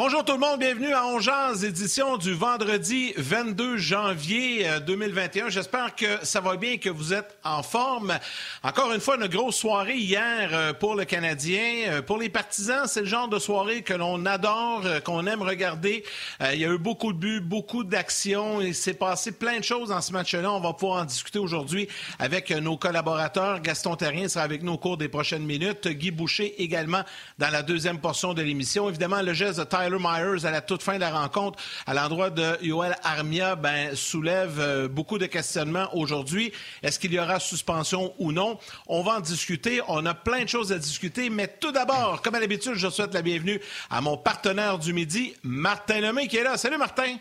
Bonjour tout le monde, bienvenue à Ongeance, édition du vendredi 22 janvier 2021. Euh, J'espère que ça va bien, que vous êtes en forme. Encore une fois, une grosse soirée hier euh, pour le Canadien. Euh, pour les partisans, c'est le genre de soirée que l'on adore, qu'on aime regarder. Il y a eu beaucoup de buts, beaucoup d'actions. Il s'est passé plein de choses dans ce match-là. On va pouvoir en discuter aujourd'hui avec nos collaborateurs. Gaston Terrien sera avec nous au cours des prochaines minutes. Guy Boucher également dans la deuxième portion de l'émission. Évidemment, le geste de Myers à la toute fin de la rencontre à l'endroit de Yoel Armia ben, soulève euh, beaucoup de questionnements aujourd'hui. Est-ce qu'il y aura suspension ou non? On va en discuter. On a plein de choses à discuter. Mais tout d'abord, comme à l'habitude, je souhaite la bienvenue à mon partenaire du midi, Martin Lemay, qui est là. Salut Martin!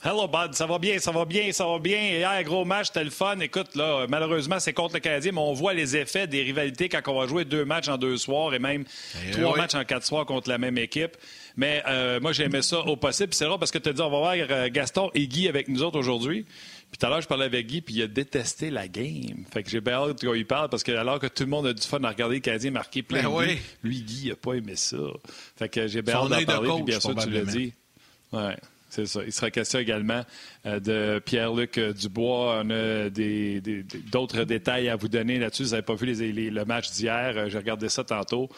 Hello, Bud. Ça va bien, ça va bien, ça va bien. Hier, gros match, c'était le fun. Écoute, là, malheureusement, c'est contre le Canadien, mais on voit les effets des rivalités quand on va jouer deux matchs en deux soirs et même eh trois matchs en quatre soirs contre la même équipe. Mais euh, moi, j'aimais ça au possible. C'est rare parce que tu as dit, on va voir euh, Gaston et Guy avec nous autres aujourd'hui. Puis tout à l'heure, je parlais avec Guy, puis il a détesté la game. Fait que j'ai bien hâte qu'il parle, parce que alors que tout le monde a du fun à regarder le Canadien marquer plein ben de buts, lui, Guy, il n'a pas aimé ça. Fait que j'ai bien hâte d'en parler, puis bien sûr, tu l'as dit. Ouais. C'est ça. Il sera question également euh, de Pierre-Luc Dubois. On a d'autres détails à vous donner là-dessus. Vous n'avez pas vu le match d'hier. J'ai regardé ça tantôt.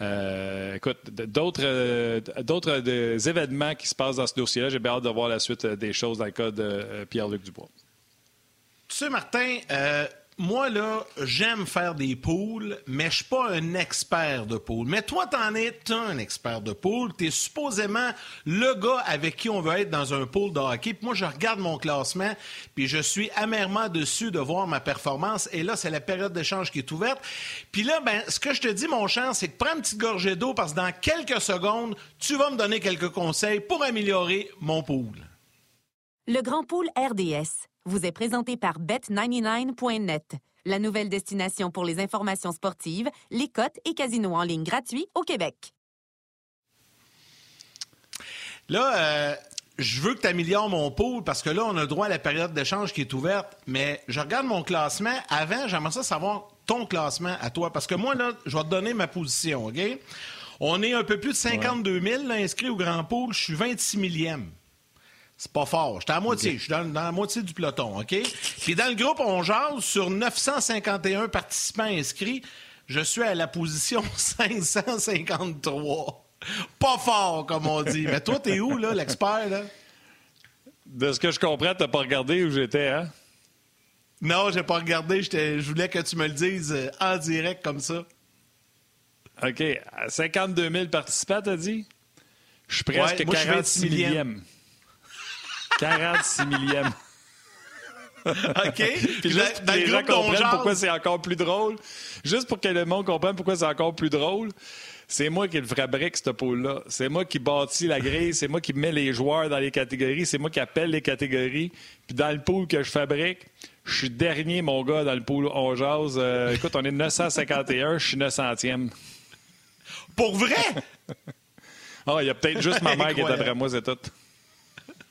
Euh, écoute, d'autres, euh, d'autres événements qui se passent dans ce dossier-là. J'ai bien hâte de voir la suite des choses dans le cas de Pierre-Luc Dubois. Tu sais, Martin, moi, là, j'aime faire des poules, mais je suis pas un expert de poules. Mais toi, t'en es un expert de poules. T'es supposément le gars avec qui on veut être dans un pool de hockey. Moi, je regarde mon classement, puis je suis amèrement dessus de voir ma performance. Et là, c'est la période d'échange qui est ouverte. Puis là, ben, ce que je te dis, mon cher, c'est que prends une petite gorgée d'eau parce que dans quelques secondes, tu vas me donner quelques conseils pour améliorer mon pool. Le Grand Pool RDS vous est présenté par Bet99.net, la nouvelle destination pour les informations sportives, les cotes et casinos en ligne gratuits au Québec. Là, euh, je veux que tu améliores mon pool parce que là, on a droit à la période d'échange qui est ouverte, mais je regarde mon classement. Avant, j'aimerais ça savoir ton classement à toi parce que moi, là, je vais te donner ma position, OK? On est un peu plus de 52 000 inscrits au Grand Pool. Je suis 26 millième. C'est pas fort. J'étais à moitié. Je suis dans, la moitié du peloton, OK? Puis dans le groupe, on jase sur 951 participants inscrits. Je suis à la position 553. Pas fort, comme on dit. Mais toi, t'es où, là, l'expert, là? De ce que je comprends, t'as pas regardé où j'étais, hein? Non, j'ai pas regardé. Je voulais que tu me le dises euh, en direct comme ça. OK. 52 000 participants, t'as dit? Je suis presque ouais, 46 millième. 46 millième. OK. Puis juste pour que les gens comprennent pourquoi c'est encore plus drôle, juste pour que le monde comprenne pourquoi c'est encore plus drôle, c'est moi qui le fabrique, ce pôle-là. C'est moi qui bâtis la grille, c'est moi qui mets les joueurs dans les catégories, c'est moi qui appelle les catégories. Puis dans le pool que je fabrique, je suis dernier, mon gars, dans le pool on jase. Euh, écoute, on est 951, je suis 900e. Pour vrai? Ah, il y a peut-être juste ma mère qui est après moi, c'est tout.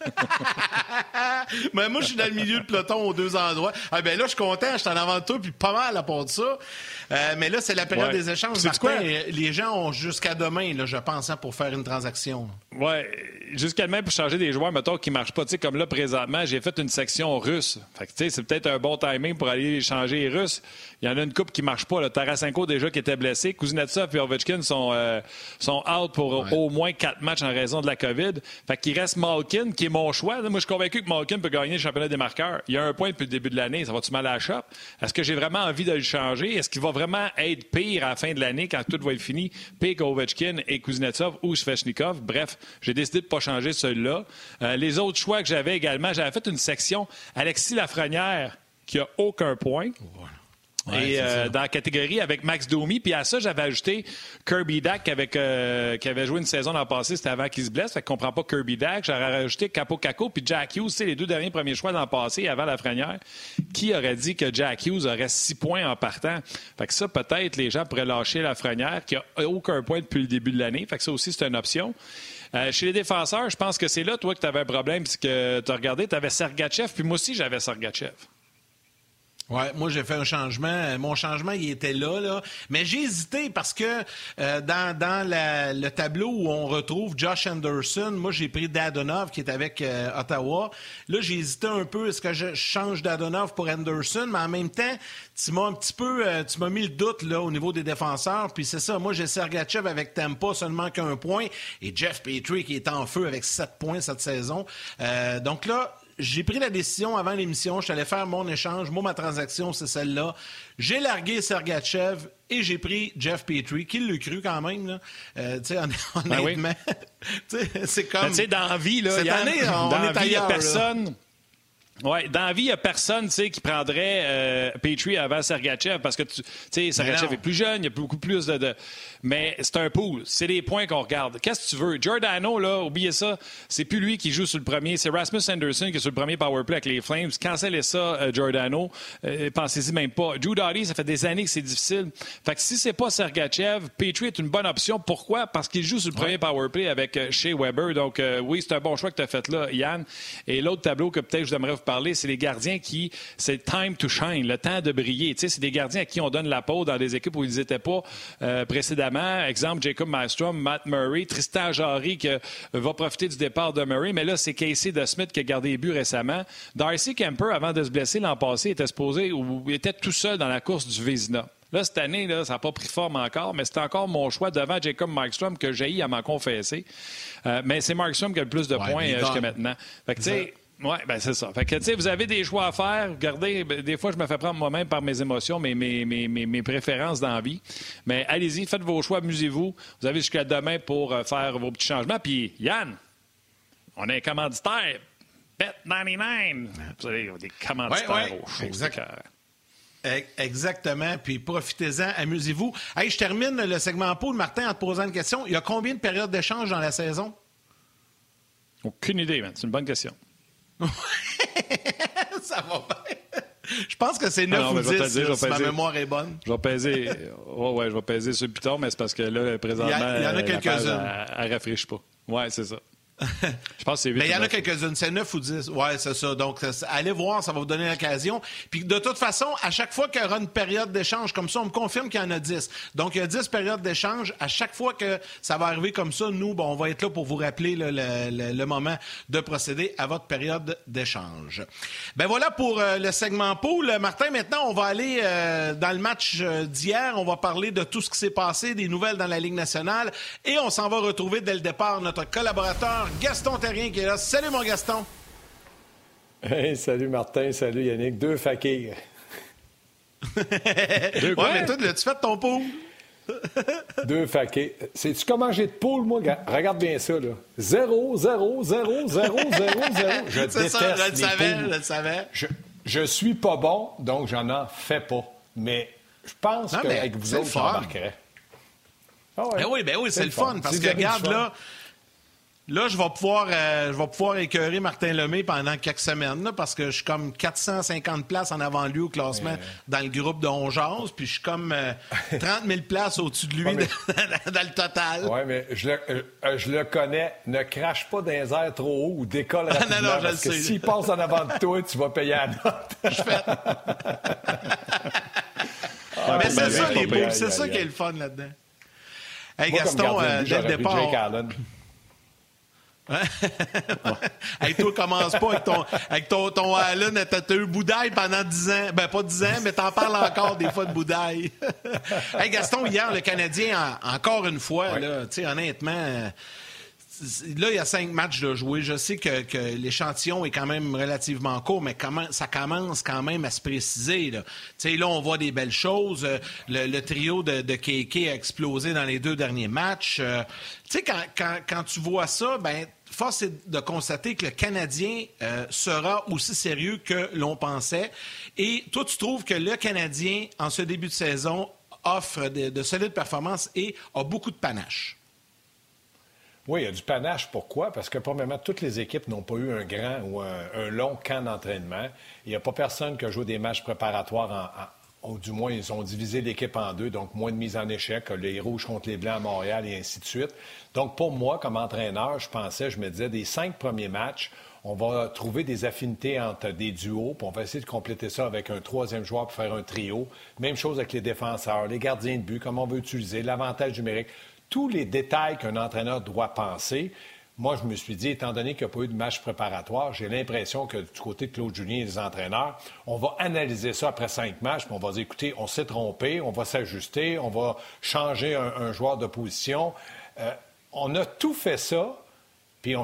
Mais moi, je suis dans le milieu de peloton aux deux endroits. Ah, ben là, je suis content, je suis en avant de toi, puis pas mal à part de ça. Euh, mais là, c'est la période des échanges. Martin, quoi? les gens ont jusqu'à demain, là, je pense, hein, pour faire une transaction. Oui, jusqu'à demain pour changer des joueurs, mettons, qui ne marchent pas. Tu sais, comme là, présentement, j'ai fait une section russe. Fait que, tu sais, c'est peut-être un bon timing pour aller changer les Russes. Il y en a une coupe qui ne marche pas. Là. Tarasenko, déjà, qui était blessé. Kuznetsov et Ovechkin sont, euh, sont out pour au moins quatre matchs en raison de la COVID. Fait qu'il reste Malkin, qui est mon choix. Moi, je suis convaincu que Malkin peut gagner le championnat des marqueurs. Il y a un point depuis le début de l'année. Ça va-tu mal à la shop? Est-ce que j'ai vraiment envie de le changer? Est-ce qu'il va vraiment être pire à la fin de l'année quand tout va être fini? Pire qu'Ovechkin et Kuznetsov ou Svechnikov? Bref, j'ai décidé de ne pas changer celui-là. Euh, les autres choix que j'avais également, j'avais fait une section Alexis Lafrenière qui a aucun point et euh, dans la catégorie avec Max Domi. Puis à ça, j'avais ajouté Kirby Dack avec, euh, qui avait joué une saison l'an passé, c'était avant qu'il se blesse. Fait qu'on prend pas Kirby Dack. J'aurais rajouté Capo Caco puis Jack Hughes, c'est les deux derniers premiers choix l'an passé avant la frenière. Qui aurait dit que Jack Hughes aurait six points en partant? Fait que ça, peut-être, les gens pourraient lâcher la frenière qui a aucun point depuis le début de l'année. Fait que ça aussi, c'est une option. Euh, chez les défenseurs, je pense que c'est là, toi, que tu avais un problème, puisque tu as regardé, tu avais Sergachev, puis moi aussi, j'avais Sergachev. Oui, moi j'ai fait un changement. Mon changement, il était là, là. Mais j'ai hésité parce que euh, dans, dans le tableau où on retrouve Josh Anderson, moi j'ai pris Dadonov qui est avec euh, Ottawa. Là, j'ai hésité un peu, est-ce que je change Dadonov pour Anderson? Mais en même temps, tu m'as un petit peu, euh, tu m'as mis le doute là au niveau des défenseurs. Puis c'est ça, moi j'ai Sergachev avec Tampa seulement qu'un point et Jeff Petrie qui est en feu avec sept points cette saison. donc là, j'ai pris la décision avant l'émission, je allé faire mon échange, moi ma transaction c'est celle-là. J'ai largué Sergachev et j'ai pris Jeff Petrie, qui l'a cru quand même. Là. Euh, ben honnêtement, c'est comme... Tu sais, dans la vie, là, cette année, on est ailleurs. personne... Oui, dans la vie, il n'y a personne qui prendrait euh, Petrie avant Sergachev parce que tu sais, Sergachev est plus jeune, il y a beaucoup plus de. Mais c'est un pool. C'est les points qu'on regarde. Qu'est-ce que tu veux? Giordano, là, oubliez ça. C'est plus lui qui joue sur le premier. C'est Rasmus Anderson qui est sur le premier powerplay avec les Flames. Cancellez ça, euh, Giordano. Euh, pensez-y même pas. Drew Doughty, ça fait des années que c'est difficile. Fait que si c'est pas Sergachev, Petrie est une bonne option. Pourquoi? Parce qu'il joue sur le premier powerplay avec Shea Weber. Donc, oui, c'est un bon choix que tu as fait là, Yann. Et l'autre tableau que peut-être je devrais vous parler, c'est les gardiens qui, c'est time to shine, le temps de briller. Tu sais, c'est des gardiens à qui on donne la peau dans des équipes où ils n'étaient pas euh, Exemple, Jacob Maelstrom, Matt Murray, Tristan Jarry qui euh, va profiter du départ de Murray. Mais là, c'est Casey DeSmith qui a gardé les buts récemment. Darcy Kemper, avant de se blesser l'an passé, était supposé ou était tout seul dans la course du Vézina. Là, cette année, là, ça n'a pas pris forme encore, mais c'est encore mon choix devant Jacob Markstrom que j'ai à m'en confesser. Euh, mais c'est Markstrom qui a le plus de points jusqu'à maintenant. Fait que, tu sais, oui, ben c'est ça. Fait que, tu sais, vous avez des choix à faire. Regardez, ben, des fois, je me fais prendre moi-même par mes émotions, mes, mes, mes, mes préférences dans la vie. Mais allez-y, faites vos choix, amusez-vous. Vous avez jusqu'à demain pour euh, faire vos petits changements. Puis, Yann, on est un commanditaire. Bet99. Vous avez des commanditaires au show. Exactement. Puis profitez-en, amusez-vous. Hey, je termine le segment Paul Martin en te posant une question. Il y a combien de périodes d'échange dans la saison? Aucune idée, man. C'est une bonne question. ça va bien. Je pense que c'est 9 ah ou 10, si ma mémoire est bonne. Je vais peser, oh, ouais, je vais peser ce piton, mais c'est parce que là, présentement, il y, en a quelques-unes. Elle ne rafraîchit pas. Oui, c'est ça. Je pense que c'est 8. Mais il y en a quelques-unes, c'est 9 ou 10. Oui, c'est ça. Donc, allez voir, ça va vous donner l'occasion. Puis, de toute façon, à chaque fois qu'il y aura une période d'échange comme ça, on me confirme qu'il y en a 10. Donc, il y a 10 périodes d'échange. À chaque fois que ça va arriver comme ça, nous, bon, on va être là pour vous rappeler le, moment de procéder à votre période d'échange. Ben voilà pour euh, le segment pool. Martin, maintenant, on va aller euh, dans le match euh, d'hier. On va parler de tout ce qui s'est passé, des nouvelles dans la Ligue nationale. Et on s'en va retrouver dès le départ notre collaborateur Gaston Terrien qui est là. Salut, mon Gaston. Hey, salut, Martin. Salut, Yannick. Deux fakirs. Deux quoi? mais toi, tu fait ton poule? Deux fakirs. Sais-tu comment j'ai de poule, moi? Regarde bien ça, là. Zéro, zéro, zéro, zéro, zéro, zéro. Je déteste ça, je le savais, je le savais. Je, je suis pas bon, donc j'en en fais pas. Mais je pense qu'avec vous autres, j'embarquerais. Ah ouais. Ben oui, ben oui, c'est le fun. Parce que regarde, là, Là, je vais pouvoir, euh, je vais pouvoir écœurer Martin Lemay pendant quelques semaines, parce que je suis comme 450 places en avant lui au classement dans le groupe de Ongeance, puis je suis comme 30 euh, 000 places au-dessus de lui dans, le total. Oui, mais je le, euh, je le, connais. Ne crache pas dans les airs trop haut ou décolle rapidement, non, non, je parce que s'il passe en avant de toi, tu vas payer à note. je fais... Ah, mais c'est ça, les beaux, c'est ça qui est le fun là-dedans. Hey, Gaston, dès le départ... hey, toi, commence pas avec ton, avec ton, ton Allen. T'as eu Boudaille pendant 10 ans. Ben, pas 10 ans, mais t'en parles encore des fois de Boudaille. hey, Gaston, hier, le Canadien, encore une fois, là, honnêtement, là, il y a cinq matchs de jouer. Je sais que, l'échantillon est quand même relativement court, mais comment, ça commence quand même à se préciser. Là, là on voit des belles choses. Le, trio de, de a explosé dans les deux derniers matchs. Euh, tu sais, quand, tu vois ça, ben force est de constater que le Canadien euh, sera aussi sérieux que l'on pensait. Et toi, tu trouves que le Canadien, en ce début de saison, offre de, solides performances et a beaucoup de panache. Oui, il y a du panache. Pourquoi? Parce que, premièrement, toutes les équipes n'ont pas eu un grand ou un, long camp d'entraînement. Il n'y a pas personne qui a joué des matchs préparatoires en ou du moins, ils ont divisé l'équipe en deux, donc moins de mise en échec, les Rouges contre les Blancs à Montréal et ainsi de suite. Donc, pour moi, comme entraîneur, je pensais, je me disais, des cinq premiers matchs, On va trouver des affinités entre des duos, puis on va essayer de compléter ça avec un troisième joueur pour faire un trio. Même chose avec les défenseurs, les gardiens de but, comment on veut utiliser, l'avantage numérique. Tous les détails qu'un entraîneur doit penser. Moi, je me suis dit, étant donné qu'il n'y a pas eu de match préparatoire, j'ai l'impression que du côté de Claude Julien et des entraîneurs, on va analyser ça après cinq matchs, puis on va dire, écoutez, on s'est trompé, on va s'ajuster, on va changer un, joueur de position. Euh, on a tout fait ça, puis on,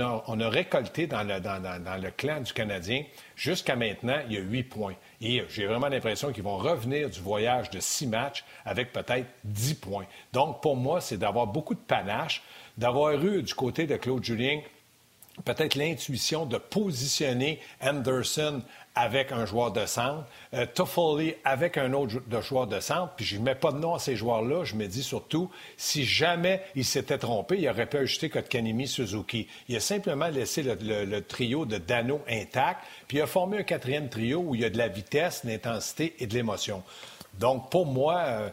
a, récolté dans le, clan du Canadien. Jusqu'à maintenant, il y a huit points. Et j'ai vraiment l'impression qu'ils vont revenir du voyage de six matchs avec peut-être dix points. Donc, pour moi, c'est d'avoir beaucoup de panache, d'avoir eu du côté de Claude Julien peut-être l'intuition de positionner Anderson avec un joueur de centre, euh, Toffoli avec un autre joueur de centre, puis je mets pas de nom à ces joueurs-là. Je me dis surtout, si jamais il s'était trompé, il aurait pu ajouter Kotkanemi Suzuki. Il a simplement laissé le, trio de Dano intact, puis il a formé un quatrième trio où il y a de la vitesse, de l'intensité et de l'émotion. Donc, pour moi, euh,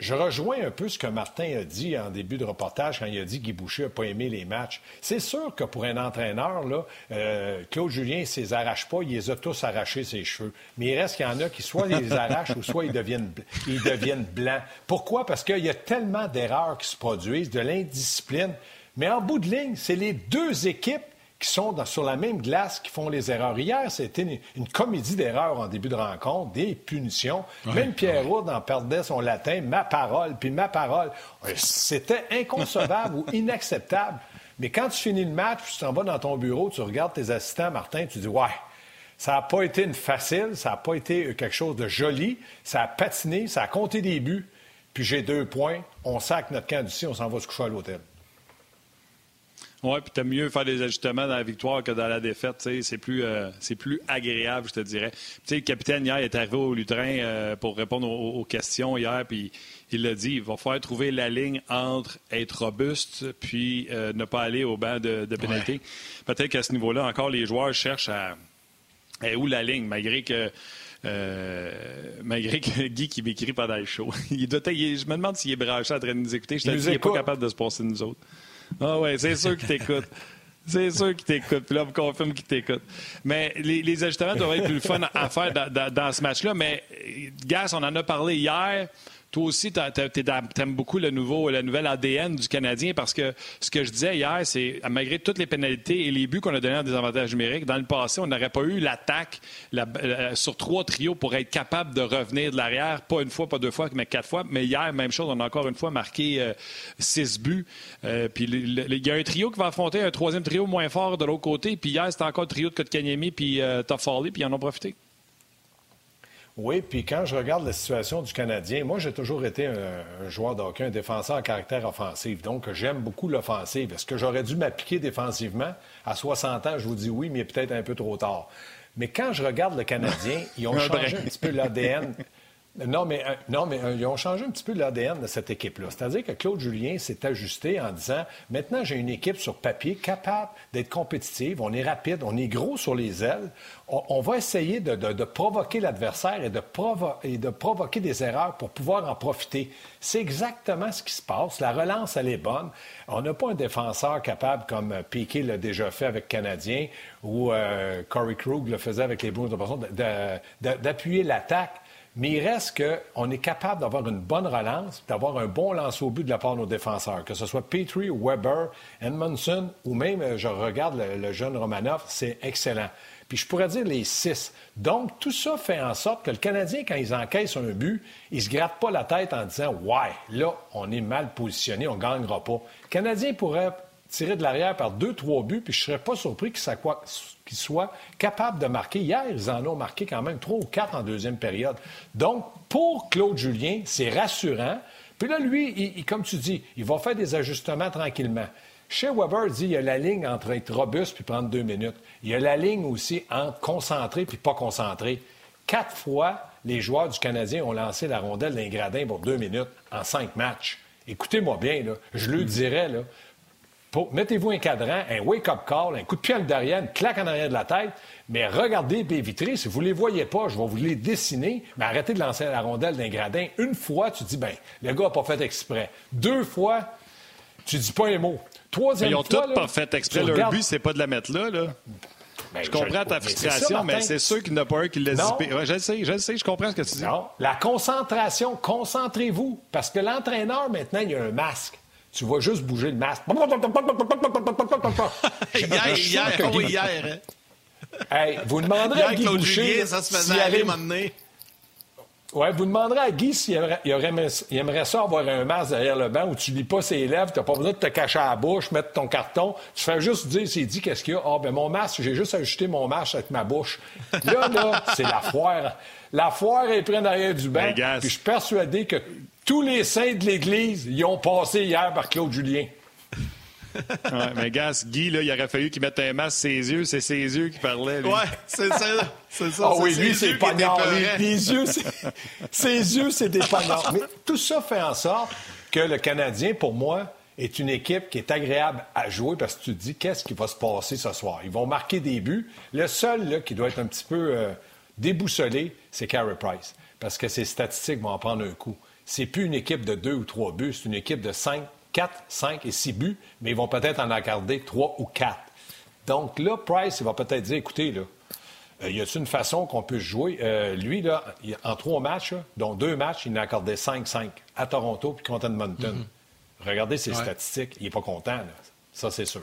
je rejoins un peu ce que Martin a dit en début de reportage quand il a dit que Guy Boucher n'a pas aimé les matchs. C'est sûr que pour un entraîneur, là, euh, Claude Julien ne les arrache pas, il les a tous arrachés ses cheveux. Mais il reste qu'il y en a qui soit les arrachent ou soit ils deviennent, ils deviennent blancs. Pourquoi? Parce qu'il y a tellement d'erreurs qui se produisent, de l'indiscipline. Mais en bout de ligne, c'est les deux équipes qui sont sur la même glace qui font les erreurs. Hier, c'était une, comédie d'erreurs en début de rencontre, des punitions. Même Pierre Roud en perdait son latin, ma parole, puis ma parole. C'était inconcevable ou inacceptable. Mais quand tu finis le match, puis tu t'en vas dans ton bureau, tu regardes tes assistants, Martin, tu dis Ouais, ça n'a pas été une facile, ça n'a pas été quelque chose de joli, ça a patiné, ça a compté des buts, puis j'ai deux points, on sac notre camp d'ici, on s'en va se coucher à l'hôtel. Oui, puis t'aimes mieux faire des ajustements dans la victoire que dans la défaite. C'est plus, euh, c'est plus agréable, je te dirais. le capitaine hier est arrivé au Lutrin euh, pour répondre aux, questions hier, puis il l'a dit, il va falloir trouver la ligne entre être robuste puis euh, ne pas aller au banc de, de pénalité. Peut-être qu'à ce niveau-là, encore, les joueurs cherchent à... où la ligne, malgré que... malgré que Guy qui m'écrit pendant le show. il doit, je me demande s'il est branché en train de nous écouter. Je te dis, il n'est pas capable de se passer nous autres. Ah ouais, c'est sûr qu'il t'écoute. C'est sûr qu'il t'écoute. Puis là, on me confirme qu'il t'écoute. Mais les, ajustements doivent être plus fun à faire dans, dans ce match-là. Mais, Gas, on en a parlé hier. Toi aussi, tu aimes beaucoup le nouveau, nouvel ADN du Canadien parce que ce que je disais hier, c'est malgré toutes les pénalités et les buts qu'on a donnés en désavantage numérique, dans le passé, on n'aurait pas eu l'attaque sur trois trios pour être capable de revenir de l'arrière, pas une fois, pas deux fois, mais quatre fois. Mais hier, même chose, on a encore une fois marqué euh, six buts. Euh, puis il y a un trio qui va affronter un troisième trio moins fort de l'autre côté. Puis hier, c'était encore le trio de Kotkaniemi puis euh, Toffoli, puis ils en ont profité. Oui, puis quand je regarde la situation du Canadien, moi, j'ai toujours été un, joueur d'hockey, un défenseur en caractère offensif. Donc, j'aime beaucoup l'offensive. Est-ce que j'aurais dû m'appliquer défensivement? À 60 ans, je vous dis oui, mais peut-être un peu trop tard. Mais quand je regarde le Canadien, ils ont changé un petit peu l'ADN. Non, mais, euh, non, mais euh, ils ont changé un petit peu l'ADN de cette équipe-là. C'est-à-dire que Claude Julien s'est ajusté en disant maintenant, j'ai une équipe sur papier capable d'être compétitive. On est rapide, on est gros sur les ailes. On, va essayer de, provoquer l'adversaire et, de provoquer des erreurs pour pouvoir en profiter. C'est exactement ce qui se passe. La relance, elle est bonne. On n'a pas un défenseur capable comme Piquet l'a déjà fait avec Canadien ou euh, Corey Krug le faisait avec les Bruins d'appuyer l'attaque. Mais il reste qu'on est capable d'avoir une bonne relance, d'avoir un bon lance au but de la part de nos défenseurs, que ce soit Petrie, Weber, Edmondson ou même, euh, je regarde le, jeune Romanov, c'est excellent. Puis je pourrais dire les six. Donc, tout ça fait en sorte que le Canadien, quand ils encaissent un but, ils ne se grattent pas la tête en disant Ouais, là, on est mal positionné, on ne gagnera pas. Le Canadien pourrait tirer de l'arrière par deux, trois buts, puis je ne serais pas surpris qu'il soit capable de marquer. Hier, ils en ont marqué quand même trois ou quatre en deuxième période. Donc, pour Claude Julien, c'est rassurant. Puis là, lui, comme tu dis, il va faire des ajustements tranquillement. Chez Weber, dit il y a la ligne entre être robuste puis prendre deux minutes. Il y a la ligne aussi entre concentré puis pas concentré. Quatre fois, les joueurs du Canadien ont lancé la rondelle d'un gradin pour deux minutes en cinq matchs. Écoutez-moi bien, là, je le dirais, mettez-vous un cadran, un wake-up call, un coup de pied en derrière, une claque en arrière de la tête, mais regardez les vitrées. Si vous ne les voyez pas, je vais vous les dessiner, mais arrêtez de lancer la rondelle d'un gradin. Une fois, tu dis, ben, le gars n'a pas fait exprès. Deux fois, Tu dis pas un mot. Troisième ils ont tous pas fait exprès. Leur but, c'est pas de la mettre là. là. Ben, je comprends ta frustration, mais c'est sûr qu'il n'y en a pas un qui l'a zippé. je le sais, je le sais, je comprends ce que tu dis. Non, la concentration, concentrez-vous. Parce que l'entraîneur, maintenant, il y a un masque. Tu vas juste bouger le masque. hier, hier, oh, hier. Hey, vous demanderez à Guy Boucher ça se faisait aller Ouais, vous demanderez à Guy s'il aimerait, il aimerait, ça avoir un masque derrière le banc où tu lis pas ses lèvres, tu n'as pas besoin de te cacher à la bouche, mettre ton carton. Tu fais juste dire, c'est dit, qu'est-ce qu'il y a? Ah, ben mon masque, j'ai juste ajusté mon masque avec ma bouche. Là, là, c'est la foire. La foire est prête derrière du banc. Puis je suis persuadé que tous les saints de l'Église y ont passé hier par Claude Julien ouais, mais gars, Guy, là, il aurait fallu qu'il mette un masque ses yeux. C'est ses yeux qui parlaient. Ouais, c'est ça. C'est ça. Ah oui, lui, c'est pognard. Les, yeux, ses yeux, c'est des pognards. Mais tout ça fait en sorte que le Canadien, pour moi, est une équipe qui est agréable à jouer parce que tu te dis qu'est-ce qui va se passer ce soir? Ils vont marquer des buts. Le seul là, qui doit être un petit peu euh, déboussolé, c'est Carey Price parce que ses statistiques vont en prendre un coup. C'est plus une équipe de deux ou trois buts, c'est une équipe de cinq, 4, 5 et 6 buts, mais ils vont peut-être en accorder 3 ou 4. Donc là, Price, il va peut-être dire, écoutez, là, euh, y a une façon qu'on peut jouer? Euh, lui, là, en trois matchs, dont deux matchs, il en a accordé 5-5 à Toronto puis contre Edmonton. Mm-hmm. Regardez ses statistiques, il n'est pas content. Là. Ça, c'est sûr.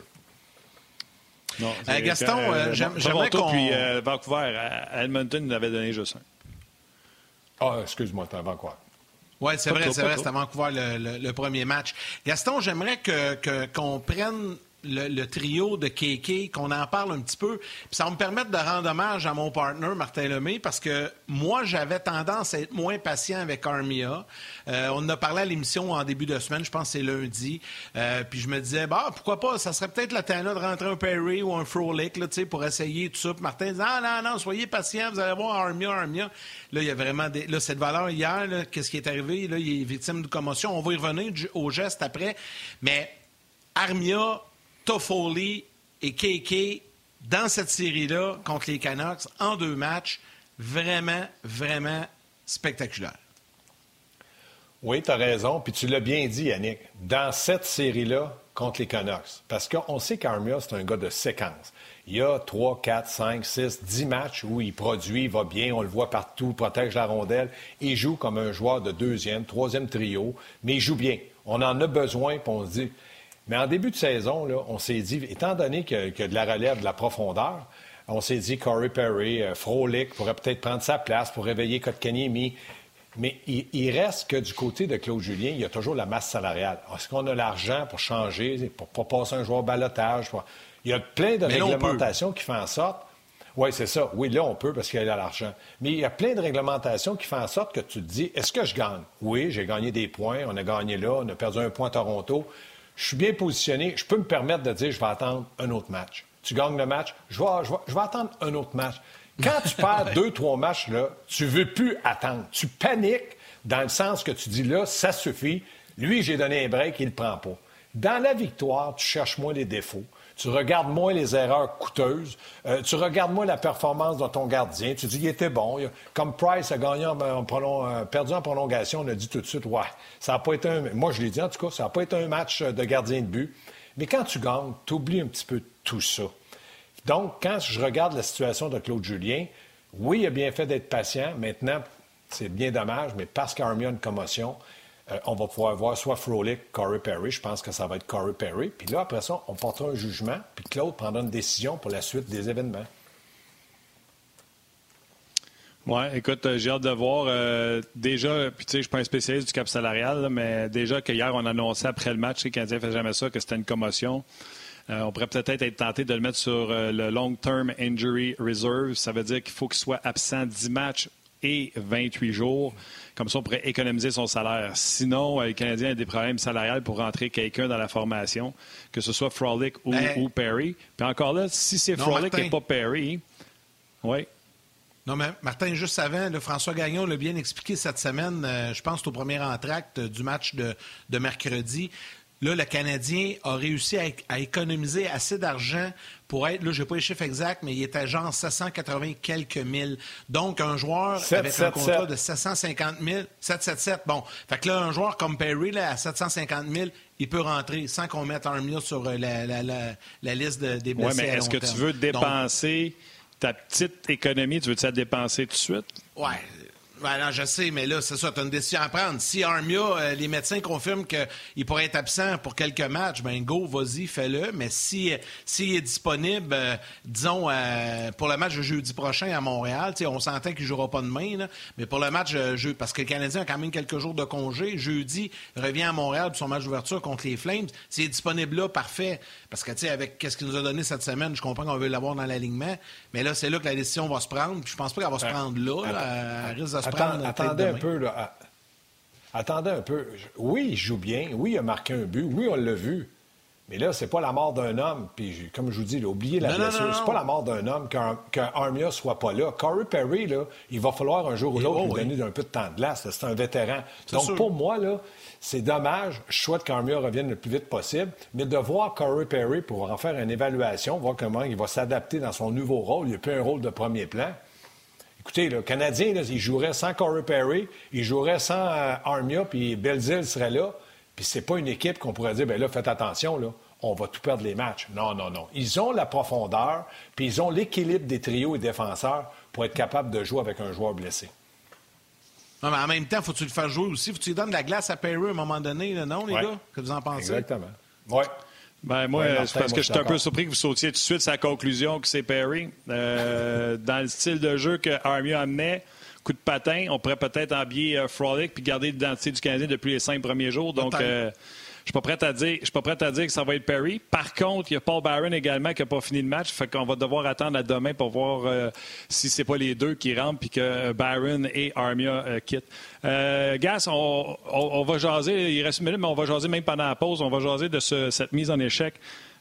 Non, euh, Gaston, j'aimerais qu'on... puis Vancouver, à Edmonton, il avait donné juste un. Ah, excuse-moi, c'est Vancouver. Oui, c'est vrai, c'est vrai, c'était à Vancouver le, le, premier match. Gaston, j'aimerais que, qu'on prenne le, trio de KK, qu'on en parle un petit peu. Puis ça va me permettre de rendre hommage à mon partner, Martin Lemay, parce que moi, j'avais tendance à être moins patient avec Armia. Euh, on en a parlé à l'émission en début de semaine, je pense que c'est lundi. Euh, puis je me disais, bah, pourquoi pas, ça serait peut-être la temps de rentrer un Perry ou un Frolic là, pour essayer tout ça. Puis Martin disait, ah non, non, soyez patient, vous allez voir Armia, Armia. Là, il y a vraiment des... là, cette valeur hier, qu'est-ce qui est arrivé? Là, il est victime de commotion. On va y revenir au geste après. Mais Armia, Toffoli et KK dans cette série-là contre les Canucks en deux matchs, vraiment, vraiment spectaculaire. Oui, tu as raison. Puis tu l'as bien dit, Yannick. Dans cette série-là contre les Canucks, parce qu'on sait qu'Armia, c'est un gars de séquence. Il y a 3, 4, 5, 6, 10 matchs où il produit, il va bien, on le voit partout, protège la rondelle. Il joue comme un joueur de deuxième, troisième trio, mais il joue bien. On en a besoin, puis on se dit, mais en début de saison, là, on s'est dit, étant donné qu'il y, a de la relève, de la profondeur, on s'est dit Corey Perry, euh, Frolic pourrait peut-être prendre sa place pour réveiller Kotkaniemi. Mais il, reste que du côté de Claude Julien, il y a toujours la masse salariale. Est-ce qu'on a l'argent pour changer, pour pas passer un joueur balotage? Il y a plein de réglementations qui font en sorte. Oui, c'est ça. Oui, là, on peut parce qu'il y a l'argent. Mais il y a plein de réglementations qui font en sorte que tu te dis, est-ce que je gagne? Oui, j'ai gagné des points. On a gagné là. On a perdu un point à Toronto je suis bien positionné, je peux me permettre de dire je vais attendre un autre match. Tu gagnes le match, je vais, je vais, attendre un autre match. Quand tu perds deux, trois matchs, là, tu veux plus attendre. Tu paniques dans le sens que tu dis là, ça suffit. Lui, j'ai donné un break, il ne le prend pas. Dans la victoire, tu cherches moins les défauts. Tu regardes moins les erreurs coûteuses. Euh, tu regardes moins la performance de ton gardien. Tu dis, il était bon. Comme Price a gagné en, euh, perdu en prolongation, on a dit tout de suite, ouais, ça n'a pas été un. Moi, je l'ai dit en tout cas, ça n'a pas été un match de gardien de but. Mais quand tu gagnes, tu oublies un petit peu tout ça. Donc, quand je regarde la situation de Claude Julien, oui, il a bien fait d'être patient. Maintenant, c'est bien dommage, mais parce qu'Army a une commotion, euh, on va pouvoir voir soit Frolic, Corey Perry. Je pense que ça va être Corey Perry. Puis là, après ça, on portera un jugement, puis Claude prendra une décision pour la suite des événements. Oui, écoute, euh, j'ai hâte de voir. Euh, déjà, puis tu sais, je ne suis pas un spécialiste du cap salarial, mais déjà qu'hier, on annonçait après le match, les Canadiens ne fait jamais ça, que c'était une commotion. on pourrait peut-être être tenté de le mettre sur le Long-Term Injury Reserve. Ça veut dire qu'il faut qu'il soit absent 10 matchs et 28 jours. Comme ça, on pourrait économiser son salaire. Sinon, euh, le Canadien a des problèmes salariales pour rentrer quelqu'un dans la formation, que ce soit Frolic ou, ben, Perry. Puis encore là, si c'est Frolic et pas Perry, oui. Non, mais Martin, juste avant, François Gagnon l'a bien expliqué cette semaine, euh, je pense au premier entracte du match de, de mercredi. Là, le Canadien a réussi à, économiser assez d'argent pour être, là, je n'ai pas les chiffres exacts, mais il était genre 780 quelques mille. Donc, un joueur avec un contrat de 750 000, 777, bon. Fait que là, un joueur comme Perry, là, à 750 000, il peut rentrer sans qu'on mette Armia sur la, la, la, liste des blessés. Oui, mais est-ce que tu veux dépenser ta petite économie, tu veux-tu la dépenser tout de suite? Oui, ben je sais, mais là, c'est ça, tu as une décision à prendre. Si Armia, euh, les médecins confirment qu'il pourrait être absent pour quelques matchs, ben go, vas-y, fais-le. Mais si s'il est disponible, euh, disons, euh, pour le match de jeudi prochain à Montréal, on s'entend qu'il ne jouera pas demain, mais pour le match, parce que le Canadien a quand même quelques jours de congé, jeudi, revient à Montréal pour son match d'ouverture contre les Flames. S'il est disponible là, parfait. Parce que, tu sais, avec ce qu'il nous a donné cette semaine, je comprends qu'on veut l'avoir dans l'alignement, mais là, c'est là que la décision va se prendre. je pense pas qu'elle va se prendre là. risque attendez un peu, là. Attendez un peu. Oui, il joue bien. Oui, il a marqué un but. Oui, on l'a vu. Mais là, c'est pas la mort d'un homme. Puis, comme je vous dis, oubliez la blessure. C'est pas la mort d'un homme qu'un Armia soit pas là. Corey Perry, là, il va falloir un jour ou l'autre lui donner un peu de temps de glace. C'est un vétéran. Donc, pour moi, là, c'est dommage. Je souhaite qu'Armia revienne le plus vite possible. Mais de voir Corey Perry pour en faire une évaluation, voir comment il va s'adapter dans son nouveau rôle. Il n'a plus un rôle de premier plan. Écoutez, le Canadien, il jouerait sans Corey Perry, il jouerait sans euh, Armia, puis Belzil serait là. Puis c'est pas une équipe qu'on pourrait dire, bien là, faites attention, là, on va tout perdre les matchs. Non, non, non. Ils ont la profondeur, puis ils ont l'équilibre des trios et défenseurs pour être capables de jouer avec un joueur blessé. Non, mais en même temps, faut-tu le faire jouer aussi? Faut-tu lui donner de la glace à Perry à un moment donné, non, les gars? Que vous en pensez? Exactement. Oui. Ben, moi, c'est parce que je suis un peu surpris que vous sautiez tout de suite sa conclusion que c'est Perry. Euh, dans le style de jeu que Armia amenait, coup de patin, on pourrait peut-être habiller euh, Frolic puis garder l'identité du Canadien depuis les cinq premiers jours. Donc, je suis pas prêt à dire, je suis pas prêt à dire que ça va être Perry. Par contre, il y a Paul Barron également qui n'a pas fini le match. Fait qu'on va devoir attendre à demain pour voir euh, si c'est pas les deux qui rentrent puis que Barron et Armia euh, quittent. Euh, Gas, on, va jaser, il reste une minute, mais on va jaser même pendant la pause. On va jaser de cette mise en échec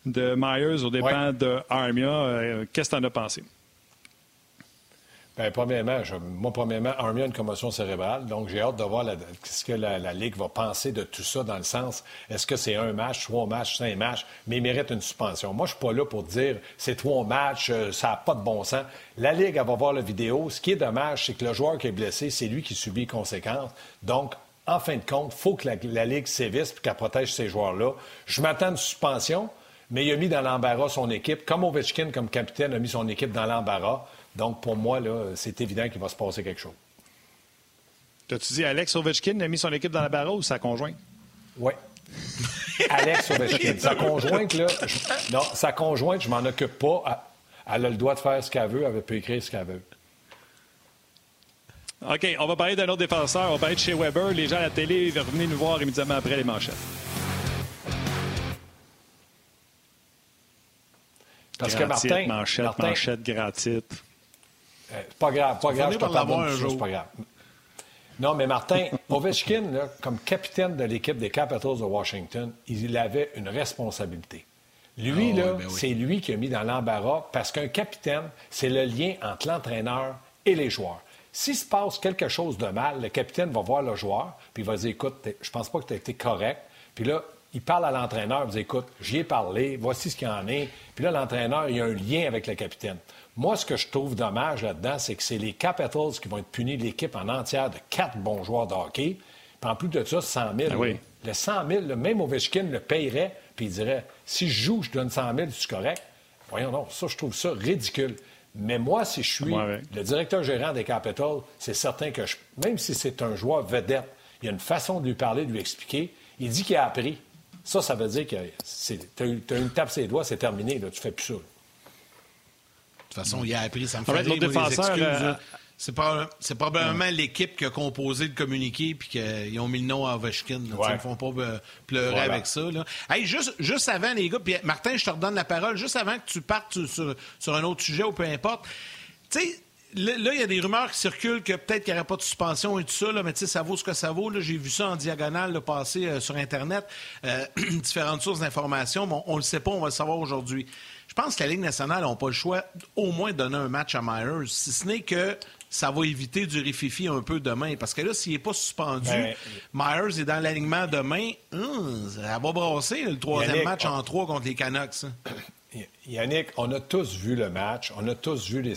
de Myers au dépend de Armia. Qu'est-ce que tu en as pensé? Bien, premièrement, moi, premièrement, Army a une commotion cérébrale, donc j'ai hâte de voir ce que la, Ligue va penser de tout ça dans le sens, est-ce que c'est un match, trois matchs, cinq matchs, mais il mérite une suspension. Moi, je suis pas là pour dire c'est trois matchs, euh, ça n'a pas de bon sens. La Ligue, elle va voir la vidéo. Ce qui est dommage, c'est que le joueur qui est blessé, c'est lui qui subit les conséquences. Donc, en fin de compte, il faut que la, Ligue sévisse et qu'elle protège ces joueurs-là. Je m'attends à une suspension, mais il a mis dans l'embarras son équipe, comme Ovechkin, comme capitaine, a mis son équipe dans l'embarras. Donc, pour moi, là, c'est évident qu'il va se passer quelque chose. T'as-tu dit Alex Ovechkin a mis son équipe dans la barre ou sa conjointe? Oui. Alex Ovechkin. sa conjointe, là, non, sa conjointe, je m'en occupe pas. Elle a le droit de faire ce qu'elle veut, elle peut écrire ce qu'elle veut. OK, on va parler d'un autre défenseur. On va parler de chez Weber. Les gens à la télé vont venir nous voir immédiatement après les manchettes. Parce que Martin. Manchette, Martin, manchette, gratite. Euh, pas grave, pas grave, je un jour. pas grave. Non, mais Martin, Ovechkin, comme capitaine de l'équipe des Capitals de Washington, il avait une responsabilité. Lui, ah là, ben c'est lui qui a mis dans l'embarras parce qu'un capitaine, c'est le lien entre l'entraîneur et les joueurs. S'il se passe quelque chose de mal, le capitaine va voir le joueur, puis il va dire Écoute, je pense pas que tu as été correct. Puis là, il parle à l'entraîneur, il dit Écoute, j'y ai parlé, voici ce qu'il en est. Puis là, l'entraîneur, il y a un lien avec le capitaine. Moi, ce que je trouve dommage là-dedans, c'est que c'est les Capitals qui vont être punis, l'équipe en entière de quatre bons joueurs de hockey. Puis en plus de ça, 100 000. Ah oui. Le 100 000, le même Ovechkin le payerait, puis il dirait si je joue, je donne 100 000, c'est correct. Voyons donc, ça, je trouve ça ridicule. Mais moi, si je suis le directeur gérant des Capitals, c'est certain que même si c'est un joueur vedette, il y a une façon de lui parler, de lui expliquer. Il dit qu'il a appris. Ça, ça veut dire que tu as, une tape ses doigts, c'est terminé. Là, tu fais plus ça façon, il a appris, ça me fait rire, défenseur, euh, C'est, probablement l'équipe qui a composé le communiqué puis qu'ils ont mis le nom à Ovechkin. Ils ne font pas euh, pleurer avec ça. juste, juste avant, les gars, puis Martin, je te redonne la parole, juste avant que tu partes sur, un autre sujet ou peu importe. Tu sais, Là, il y a des rumeurs qui circulent que peut-être qu'il n'y aurait pas de suspension et tout ça, là, mais tu sais, ça vaut ce que ça vaut. J'ai vu ça en diagonale le passer euh, sur Internet, différentes sources d'informations, mais on ne le sait pas, on va le savoir aujourd'hui. Je pense que la Ligue nationale n'a pas le choix au moins de donner un match à Myers, si ce n'est que ça va éviter du rififi un peu demain. Parce que là, s'il n'est pas suspendu, ben, Myers est dans l'alignement demain, hum, ça va brasser le troisième match en trois contre les Canucks. Hein. Yannick, on a tous vu le match, on a tous vu les...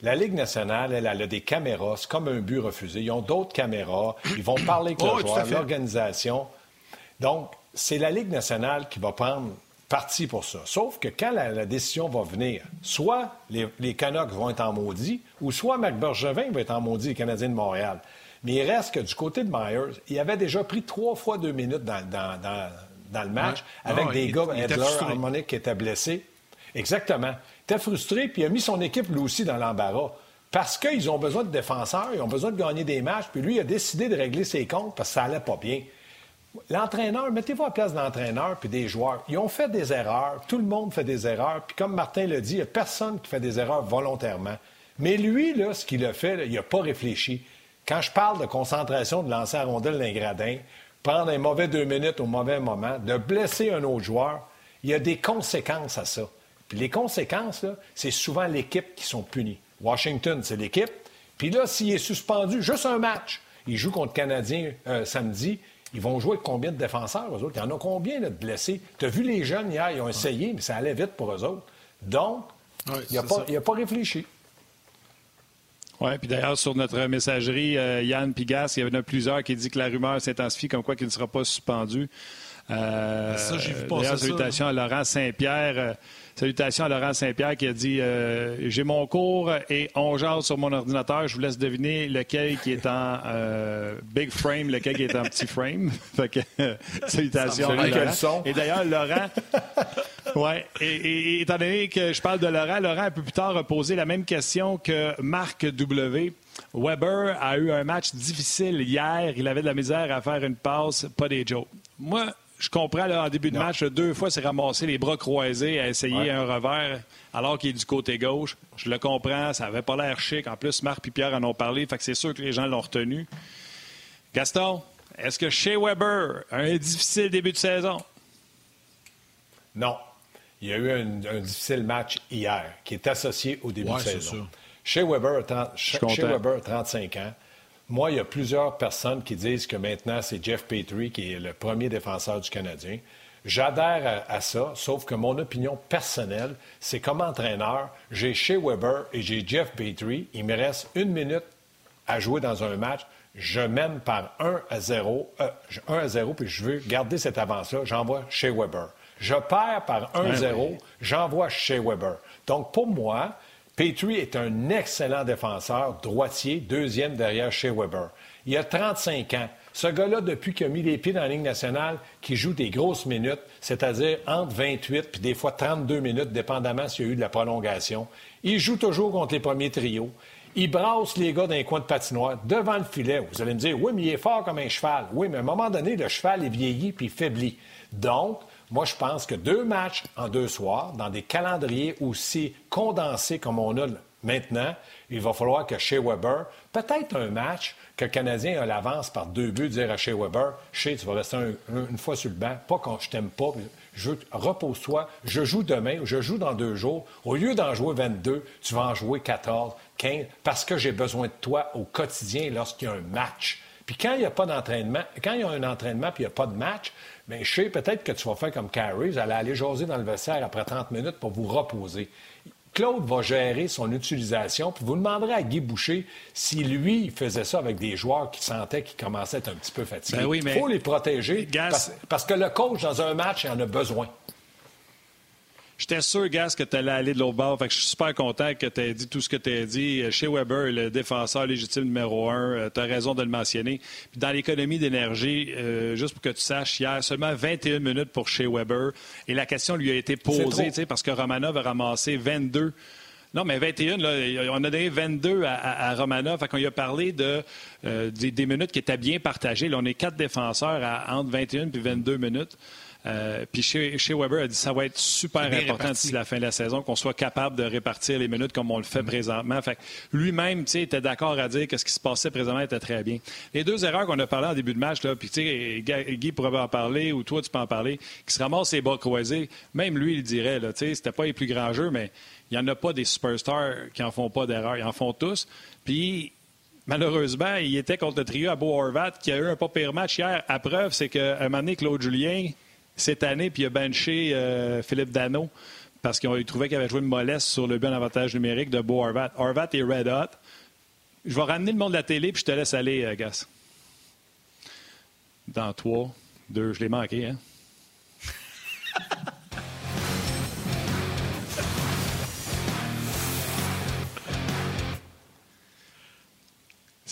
La Ligue nationale, elle, a des caméras, c'est comme un but refusé. Ils ont d'autres caméras, ils vont parler avec oh, l'organisation. Donc, c'est la Ligue nationale qui va prendre parti pour ça. Sauf que quand la, décision va venir, soit les, les, Canucks vont être en maudit, ou soit Marc Bergevin va être en maudit, les Canadiens de Montréal. Mais il reste que du côté de Myers, il avait déjà pris trois fois deux minutes dans, le match, avec des gars, Edler, Harmonic, qui étaient blessés. Exactement. Il était frustré, puis il a mis son équipe lui aussi dans l'embarras. Parce qu'ils ont besoin de défenseurs, ils ont besoin de gagner des matchs, puis lui, il a décidé de régler ses comptes parce que ça allait pas bien. L'entraîneur, mettez-vous à la place de l'entraîneur puis des joueurs. Ils ont fait des erreurs. Tout le monde fait des erreurs. Puis comme Martin l'a dit, il n'y a personne qui fait des erreurs volontairement. Mais lui, là, ce qu'il a fait, il n'a pas réfléchi. Quand je parle de concentration, de lancer à rondelle d'un gradin, prendre un mauvais deux minutes au mauvais moment, de blesser un autre joueur, il y a des conséquences à ça. Puis les conséquences, c'est souvent l'équipe qui sont punies. Washington, c'est l'équipe. Puis là, s'il est suspendu juste un match, il joue contre le Canadien euh, samedi, ils vont jouer avec combien de défenseurs, eux autres? Il y en a combien de blessés? Tu as vu les jeunes hier, ils ont essayé, mais ça allait vite pour eux autres. Donc, il n'a pas, pas, réfléchi. Oui, puis d'ailleurs, sur notre messagerie, euh, Yann Pigas, il y en a plusieurs qui disent que la rumeur s'intensifie comme quoi qu'il ne sera pas suspendu. Euh, ça, j'ai vu passer salutations à Laurent Saint-Pierre. Euh, Salutations à Laurent Saint-Pierre qui a dit euh, J'ai mon cours et on jase sur mon ordinateur. Je vous laisse deviner lequel qui est en euh, big frame, lequel qui est en petit frame. fait que, salutations à Laurent. Et d'ailleurs, Laurent. ouais, et, étant donné que je parle de Laurent, Laurent, un peu plus tard, a posé la même question que Marc W. Weber a eu un match difficile hier. Il avait de la misère à faire une passe, pas des jokes. Moi, je comprends, là, en début de match, deux fois, c'est ramasser les bras croisés à essayer un revers alors qu'il est du côté gauche. Je le comprends, ça n'avait pas l'air chic. En plus, Marc et Pierre en ont parlé, fait que c'est sûr que les gens l'ont retenu. Gaston, est-ce que chez Weber a un difficile début de saison? Non. Il y a eu un, difficile match hier qui est associé au début de saison. Chez Weber, chez Weber, 35 ans. Moi, il y a plusieurs personnes qui disent que maintenant, c'est Jeff Petrie qui est le premier défenseur du Canadien. J'adhère à, ça, sauf que mon opinion personnelle, c'est comme entraîneur, j'ai chez Weber et j'ai Jeff Petrie. Il me reste une minute à jouer dans un match. Je mène par 1 à 0, 1 euh, à 0, puis je veux garder cette avance-là. J'envoie chez Weber. Je perds par 1 à 0, j'envoie chez Weber. Donc, pour moi, Petrie est un excellent défenseur, droitier, deuxième derrière chez Weber. Il a 35 ans. Ce gars-là, depuis qu'il a mis les pieds dans la Ligue nationale, qui joue des grosses minutes, c'est-à-dire entre 28 puis des fois 32 minutes, dépendamment s'il y a eu de la prolongation, il joue toujours contre les premiers trios. Il brasse les gars dans les coins de patinoire, devant le filet. Vous allez me dire, oui, mais il est fort comme un cheval. Oui, mais à un moment donné, le cheval est vieilli puis faiblit. Donc, moi, je pense que deux matchs en deux soirs, dans des calendriers aussi condensés comme on a maintenant, il va falloir que chez Weber, peut-être un match que le Canadien a l'avance par deux buts, dire à chez Weber, chez, tu vas rester une fois sur le banc, pas quand je t'aime pas, je repose-toi, je joue demain je joue dans deux jours. Au lieu d'en jouer 22, tu vas en jouer 14, 15, parce que j'ai besoin de toi au quotidien lorsqu'il y a un match. Puis quand il n'y a pas d'entraînement, quand il y a un entraînement puis il n'y a pas de match, bien, je sais peut-être que tu vas faire comme Carrie, vous allez aller jaser dans le vestiaire après 30 minutes pour vous reposer. Claude va gérer son utilisation, puis vous demanderez à Guy Boucher si lui, il faisait ça avec des joueurs qui sentaient qu'ils commençaient à être un petit peu fatigués. Ben il faut les protéger parce, que le coach, dans un match, il en a besoin. J'étais sûr, Gas, que tu allais aller de l'autre bord. Fait que je suis super content que tu aies dit tout ce que tu as dit. Chez Weber, le défenseur légitime numéro un, euh, tu as raison de le mentionner. Puis dans l'économie d'énergie, euh, juste pour que tu saches, hier, seulement 21 minutes pour chez Weber. Et la question lui a été posée, parce que Romanov a ramassé 22. Non, mais 21, là, on a donné 22 à, Romanov. Fait qu'on lui a parlé de, euh, des, minutes qui étaient bien partagées. Là, on est quatre défenseurs à entre 21 et 22 minutes. Euh, puis chez, Weber a dit que ça va être super important d'ici la fin de la saison qu'on soit capable de répartir les minutes comme on le fait mm. présentement. Fait lui-même, était d'accord à dire que ce qui se passait présentement était très bien. Les deux erreurs qu'on a parlé en début de match, là, puis Guy pourrait en parler ou toi tu peux en parler, qui se ramasse ses bas croisés, même lui il dirait, là, c'était pas les plus grands jeux, mais il n'y en a pas des superstars qui en font pas d'erreurs. Ils en font tous. Puis malheureusement, il était contre le trio à Beau Horvat qui a eu un pas pire match hier. À preuve, c'est qu'à un moment donné, Claude Julien, cette année, puis il a benché euh, Philippe Dano parce qu'il trouvait qu'il avait joué une mollesse sur le bon avantage numérique de Beau Harvat. Harvat est red hot. Je vais ramener le monde de la télé, puis je te laisse aller, euh, Gas. Dans trois, deux, je l'ai manqué, hein?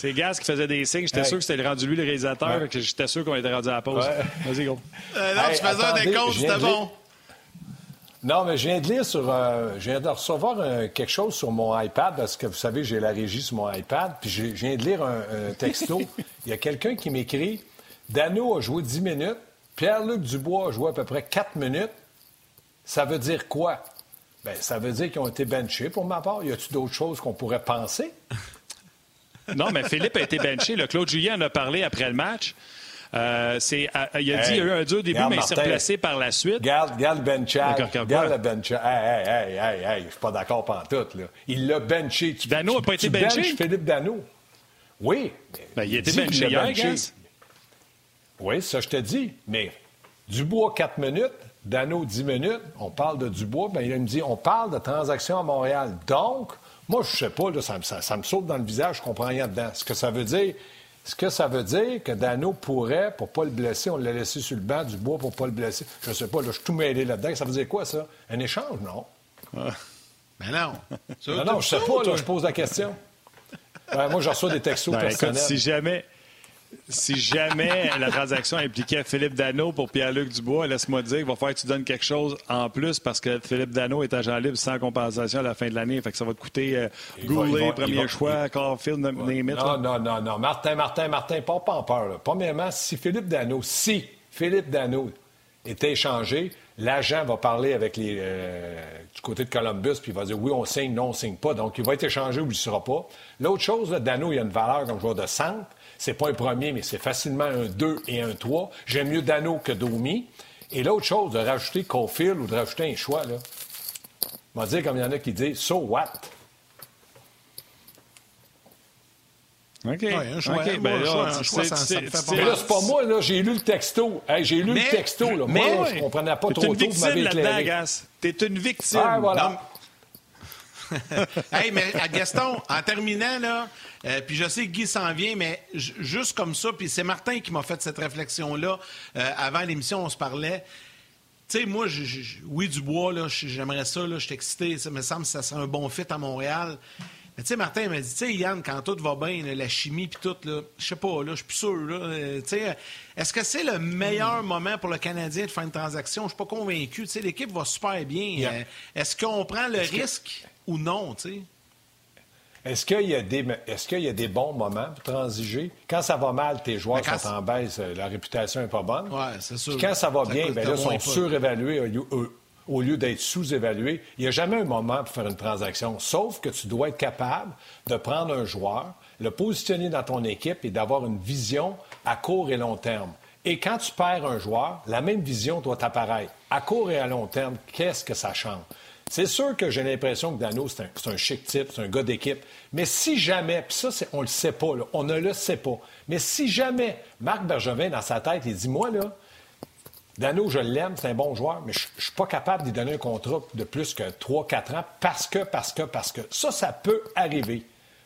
C'est Gas qui faisait des signes. J'étais sûr que c'était rendu lui le réalisateur. que J'étais sûr qu'on était rendu à la pause. Vas-y, go. Euh, non, tu faisais un décompte, c'était bon. Non, mais je viens de lire sur. Euh, je viens de recevoir quelque chose sur mon iPad parce que vous savez, j'ai la régie sur mon iPad. Puis je viens de lire un, texto. Il y a quelqu'un qui m'écrit Dano a joué 10 minutes, Pierre-Luc Dubois a joué à peu près 4 minutes. Ça veut dire quoi? Bien, ça veut dire qu'ils ont été benchés pour ma part. Y a-t-il d'autres choses qu'on pourrait penser? non, mais Philippe a été benché. Le Claude Julien en a parlé après le match. Euh, c'est, euh, il a dit qu'il y a eu un dur début, mais il s'est replacé par la suite. Garde, garde le benchage. Garde le benchage. Hey, hey, hey, hey, je suis pas d'accord pantoute, là. Il l'a benché. Dano n'a pas été benché? Philippe Dano. Oui. Ben, il a été benché hier, Oui, ça, je te dis. Mais Dubois, 4 minutes. Dano, 10 minutes. On parle de Dubois. Ben, il me dit, on parle de transactions à Montréal. Donc, moi, je sais pas, là, ça, ça, ça, me saute dans le visage, je comprends rien dedans. Ce que ça veut dire, ce que ça veut dire que Dano pourrait, pour ne pas le blesser, on l'a laissé sur le banc du bois pour ne pas le blesser. Je ne sais pas, là, je suis tout mêlé là-dedans. Ça veut dire quoi, ça? Un échange, non? Ah. Ben non. non, non, je ne sais pas, là, je pose la question. Ben, moi, je reçois des textos ben, personnels. si jamais, si jamais la transaction impliquait Philippe Dano pour Pierre-Luc Dubois, laisse-moi dire qu'il va falloir que tu donnes quelque chose en plus parce que Philippe Dano est agent libre sans compensation à la fin de l'année. Fait que ça va te coûter euh, Goulet, premier choix, Carfield, Non, non, non, non. Martin, Martin, Martin, pas, pas en peur. Premièrement, si Philippe Dano, si Philippe Dano était échangé, l'agent va parler avec les euh, du côté de Columbus, puis il va dire oui, on signe, non, on signe pas. Donc, il va être échangé ou il ne sera pas. L'autre chose, Dano, il a une valeur comme joueur de centre. C'est pas un premier, mais c'est facilement un 2 et un 3. J'aime mieux Dano que Domi. Et l'autre chose, de rajouter Caulfield ou de rajouter un choix, là, on va dire comme il y en a qui disent So what? OK. un choix. Okay. Ben là, c'est pas moi, là. J'ai lu le texto. j'ai lu le texto, là. Mais, moi, je comprenais pas trop tôt. T'es une victime là-dedans, T'es une victime. Ah, voilà. hey, mais Gaston, en terminant, là, euh, puis je sais que Guy s'en vient, mais juste comme ça, puis c'est Martin qui m'a fait cette réflexion-là. Euh, avant l'émission, on se parlait. Tu sais, moi, oui, Dubois, là, j'aimerais ça, là, je suis excité. Ça me semble que ça serait un bon fit à Montréal. Mais tu sais, Martin m'a dit, tu sais, Yann, quand tout va bien, la chimie puis tout, là, je sais pas, là, je suis plus sûr, là. Euh, tu sais, est-ce que c'est le meilleur moment pour le Canadien de faire une transaction? Je suis pas convaincu. Tu sais, l'équipe va super bien. est-ce qu'on prend le risque? Ou non, tu sais? Est-ce qu'il y, a des, est qu'il y a des bons moments pour transiger? Quand ça va mal, tes joueurs sont en baisse, euh, la réputation n'est pas bonne. Oui, c'est sûr. quand ça va bien, bien là, ils sont surévalués au lieu, d'être sous-évalués. Il n'y a jamais un moment pour faire une transaction, sauf que tu dois être capable de prendre un joueur, le positionner dans ton équipe et d'avoir une vision à court et long terme. Et quand tu perds un joueur, la même vision doit apparaître. À court et à long terme, qu'est-ce que ça change? C'est sûr que j'ai l'impression que Dano, c'est un, chic type, c'est un gars d'équipe. Mais si jamais, puis ça, on ne le sait pas, on ne le sait pas, mais si jamais Marc Bergevin, dans sa tête, il dit Moi, là, Dano, je l'aime, c'est un bon joueur, mais je ne suis pas capable d'y donner un contrat de plus que 3-4 ans parce que, parce que, parce que. Ça, ça peut arriver.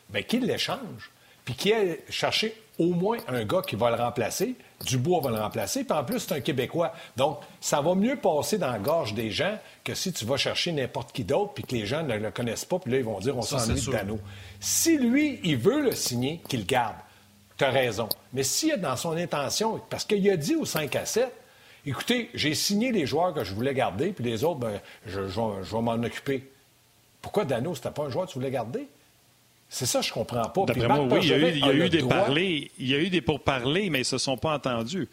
Mais qu'il l'échange, puis qu'il ait cherché au moins un gars qui va le remplacer. Dubois va le remplacer. Puis en plus, c'est un Québécois. Donc, ça va mieux passer dans la gorge des gens que si tu vas chercher n'importe qui d'autre puis que les gens ne le connaissent pas. Puis là, ils vont dire on s'ennuie de Dano. Si lui, il veut le signer, qu'il le garde. Tu as raison. Mais s'il est dans son intention, parce qu'il a dit au 5 à 7, écoutez, j'ai signé les joueurs que je voulais garder, puis les autres, ben, je, je vais m'en occuper. Pourquoi Dano, c'était pas un joueur que tu voulais garder? C'est ça, je comprends pas. D'après moi, oui, il y a eu, des parlers, il y a eu des pourparlers, mais ils se sont pas entendus.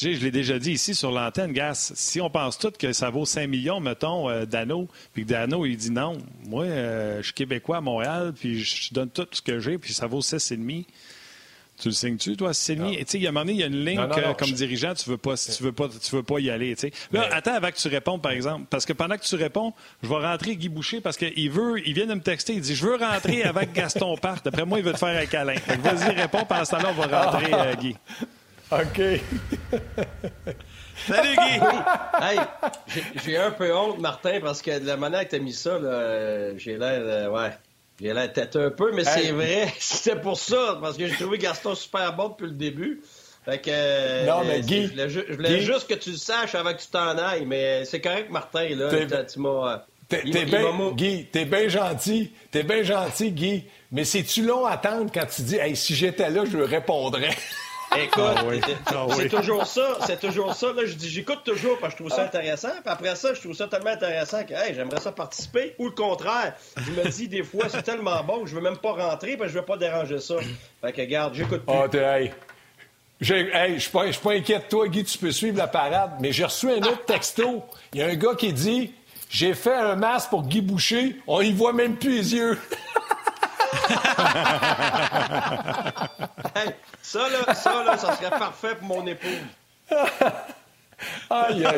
je l'ai déjà dit ici sur l'antenne, Gas, si on pense tout que ça vaut 5 millions, mettons, euh, Dano, puis que Dano, il dit non, moi, euh, je suis Québécois à Montréal, puis je donne tout ce que j'ai, puis ça vaut 6,5 tu le signes-tu, toi, Sidney? Tu sais, il y a un moment donné, il y a une ligne que, comme dirigeant, tu veux pas, tu veux pas, tu veux pas y aller, tu sais. Là, attends avant que tu répondes, par exemple. Parce que pendant que tu réponds, je vais rentrer Guy Boucher parce qu'il veut, il vient de me texter, il dit, je veux rentrer avec Gaston parte. D'après moi, il veut te faire un câlin. vas-y, réponds, pendant ce temps-là, on va rentrer, euh, Guy. OK. Salut, Guy! hey, j'ai un peu honte, Martin, parce que de la manière que tu as mis ça, j'ai l'air, euh, ouais. J'ai la tête un peu, mais c'est vrai. C'était pour ça, parce que j'ai trouvé Gaston super bon depuis le début. Fait que, non, mais Guy. Je voulais, juste que tu le saches avant que tu t'en ailles, mais c'est correct, Martin. Là, tu m'as. T'es bien, Guy, t'es bien gentil. T'es bien gentil, Guy. Mais c'est-tu long à attendre quand tu dis, hey, si j'étais là, je répondrais? Écoute, ah c'est toujours ça, c'est toujours ça. Là, je dis, j'écoute toujours parce que je trouve ça intéressant. Puis après ça, je trouve ça tellement intéressant que hey, j'aimerais ça participer. Ou le contraire, je me dis des fois, c'est tellement bon que je veux même pas rentrer parce que je veux pas déranger ça. Fait que regarde, j'écoute plus. Oh, hey. Hey, je suis pas, pas inquiet de toi, Guy, tu peux suivre la parade, mais j'ai reçu un autre texto. Il y a un gars qui dit J'ai fait un masque pour Guy Boucher, on y voit même plus les yeux. ça, là, ça, là, ça serait parfait pour mon épouse. aïe, aïe, aïe,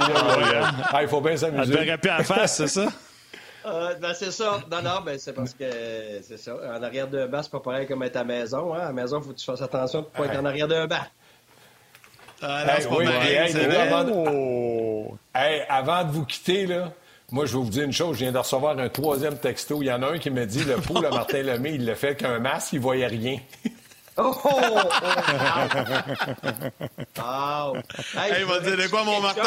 aïe. Il faut bien s'amuser. Elle devrait plus à la face, c'est ça? Euh, ben, c'est ça. Non, non, ben, c'est parce que c'est ça. En arrière d'un banc, c'est pas pareil comme être à la maison. Hein. À la maison, il faut que tu fasses attention de ne pas être en arrière d'un banc. Ah, non, c'est pas oui, hey, avant, de... hey, avant de vous quitter, là, moi, je vais vous dire une chose. Je viens de recevoir un troisième texto. Il y en a un qui me dit le poule à Martin Lemay, il le fait qu'un masque, il voyait rien. Oh! oh, oh. Hey, il va dire de quoi, mon Martin?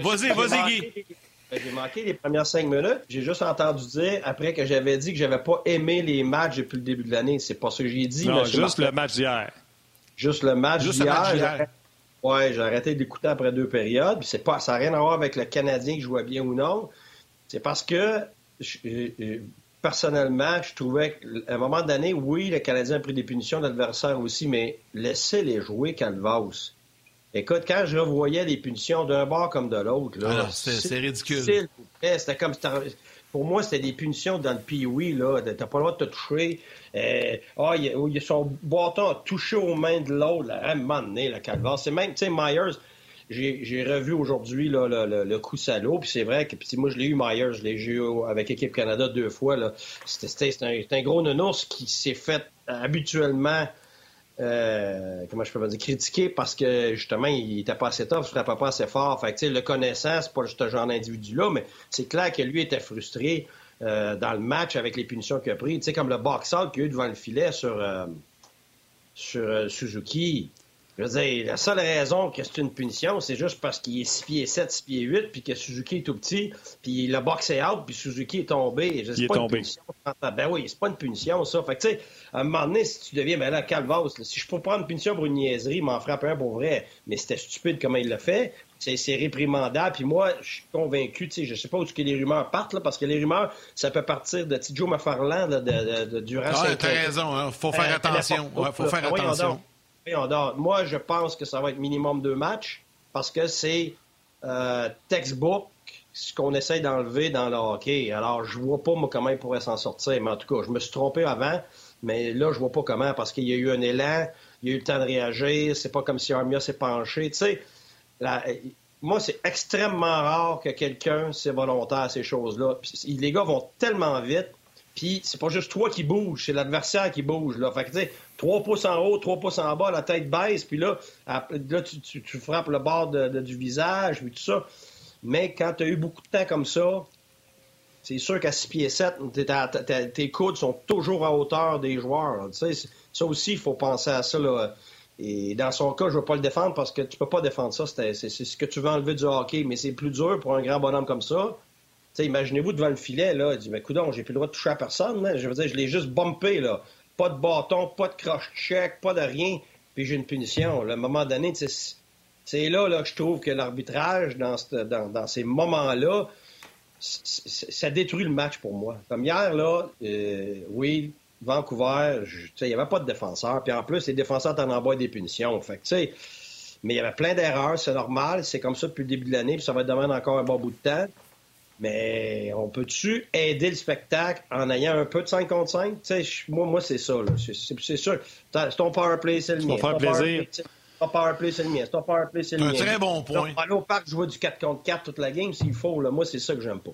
Vas-y, vas-y, Guy. J'ai manqué les premières cinq minutes. J'ai juste entendu dire, après que j'avais dit que j'avais pas aimé les matchs depuis le début de l'année. C'est pas ça que j'ai dit. Non, juste le match d'hier. Juste le match d'hier. Ouais, j'ai arrêté d'écouter après deux périodes. Puis c'est pas, ça n'a rien à voir avec le Canadien qui jouait bien ou non. C'est parce que personnellement, je trouvais qu'à un moment donné, oui, le Canadien a pris des punitions, l'adversaire aussi, mais laissez-les jouer Calvas. Écoute, quand je voyais les punitions d'un bord comme de l'autre, là, ah c'est ridicule. C'était comme pour moi, c'était des punitions dans le pee là. T'as pas le droit de te toucher. Euh, ah, il, son bâton a touché aux mains de l'autre, à un moment donné, le calvaire. C'est même, tu sais, Myers, j'ai revu aujourd'hui le, le, le, coup salaud, puis c'est vrai que puis moi je l'ai eu Myers, je l'ai eu avec Équipe Canada deux fois. C'était un, un, gros nounours qui s'est fait habituellement euh, comment je peux dire, critiquer parce que justement, il était pas assez tough, il frappait pas assez fort. Fait que, le connaissant, c'est pas juste un genre d'individu-là, mais c'est clair que lui était frustré euh, dans le match avec les punitions qu'il a prises. Tu sais, comme le box-out qu'il a eu devant le filet sur, euh, sur Suzuki. Je veux dire, la seule raison que c'est une punition, c'est juste parce qu'il est 6 pieds 7, 6 pieds 8, puis que Suzuki est tout petit, puis le box est out, puis Suzuki est tombé. il est tombé. Ben oui, c'est pas une punition, ça. Fait que, tu sais, à un moment donné, si tu deviens, là, Calvas, si je peux prendre une punition pour une niaiserie, il m'en frappe un pour vrai. Mais c'était stupide comment il l'a fait. C'est réprimandable. Puis moi, je suis convaincu, tu sais, je sais pas où que les rumeurs partent, là, parce que les rumeurs, ça peut partir de Joe McFarland de, de, de, durant ah, t'as raison, hein. faut faire euh, attention. Il faut faire attention. Moi, je pense que ça va être minimum deux matchs parce que c'est euh, textbook ce qu'on essaie d'enlever dans le hockey. Alors, je vois pas moi, comment il pourrait s'en sortir. Mais en tout cas, je me suis trompé avant, mais là, je vois pas comment parce qu'il y a eu un élan, il y a eu le temps de réagir. C'est pas comme si Armia s'est penché. Tu sais, moi, c'est extrêmement rare que quelqu'un c'est volontaire à ces choses-là. Les gars vont tellement vite puis c'est pas juste toi qui bouge, c'est l'adversaire qui bouge. Là. Fait que tu sais, trois pouces en haut, trois pouces en bas, la tête baisse, puis là, là tu, frappes le bord du visage, puis tout ça. Mais quand tu as eu beaucoup de temps comme ça, c'est sûr qu'à 6 pieds 7, tes coudes sont toujours à hauteur des joueurs. Ça aussi, il faut penser à ça. Là. Et dans son cas, je ne veux pas le défendre parce que tu peux pas défendre ça. C'est ce que tu veux enlever du hockey, mais c'est plus dur pour un grand bonhomme comme ça imaginez-vous devant le filet, là, il dit, mais j'ai plus le droit de toucher à personne, Je veux dire, je l'ai juste bumpé, là. Pas de bâton, pas de cross-check, pas de rien, puis j'ai une punition. À un moment donné, c'est là, là que je trouve que l'arbitrage, dans, ces moments-là, ça détruit le match pour moi. Comme hier, là, euh, oui, Vancouver, il n'y avait pas de défenseur. Puis en plus, les défenseurs t'en envoient des punitions. Fait que, mais il y avait plein d'erreurs, c'est normal. C'est comme ça depuis le début de l'année, puis ça va demander encore un bon bout de temps. Mais on peut-tu aider le spectacle en ayant un peu de 5 contre 5? moi, moi c'est ça. C'est sûr. C'est ton power play, c'est le mien. Faire plaisir. Ton power play, c'est le mien. C'est ton le mien. Un très bon point. aller au parc, jouer du 4 contre 4 toute la game s'il faut. Là. Moi, c'est ça que j'aime pas.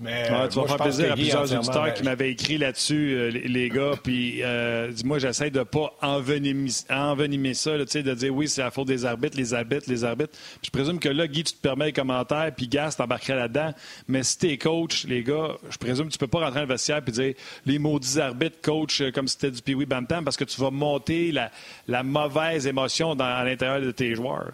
Mais, tu vas faire plaisir à plusieurs auditeurs qui m'avaient écrit là-dessus, euh, les, gars. Puis, euh, dis-moi, j'essaie de pas envenimer, envenimer ça, là, de dire oui, c'est la faute des arbitres, les arbitres, les arbitres. Puis, je présume que là, Guy, tu te permets les commentaires, puis Gas t'embarquerais là-dedans. Mais si t'es coach, les gars, je présume que tu peux pas rentrer dans le vestiaire et dire les maudits arbitres, coach, euh, comme si c'était du Pee-Wee Bantam, parce que tu vas monter la, mauvaise émotion dans, à l'intérieur de tes joueurs.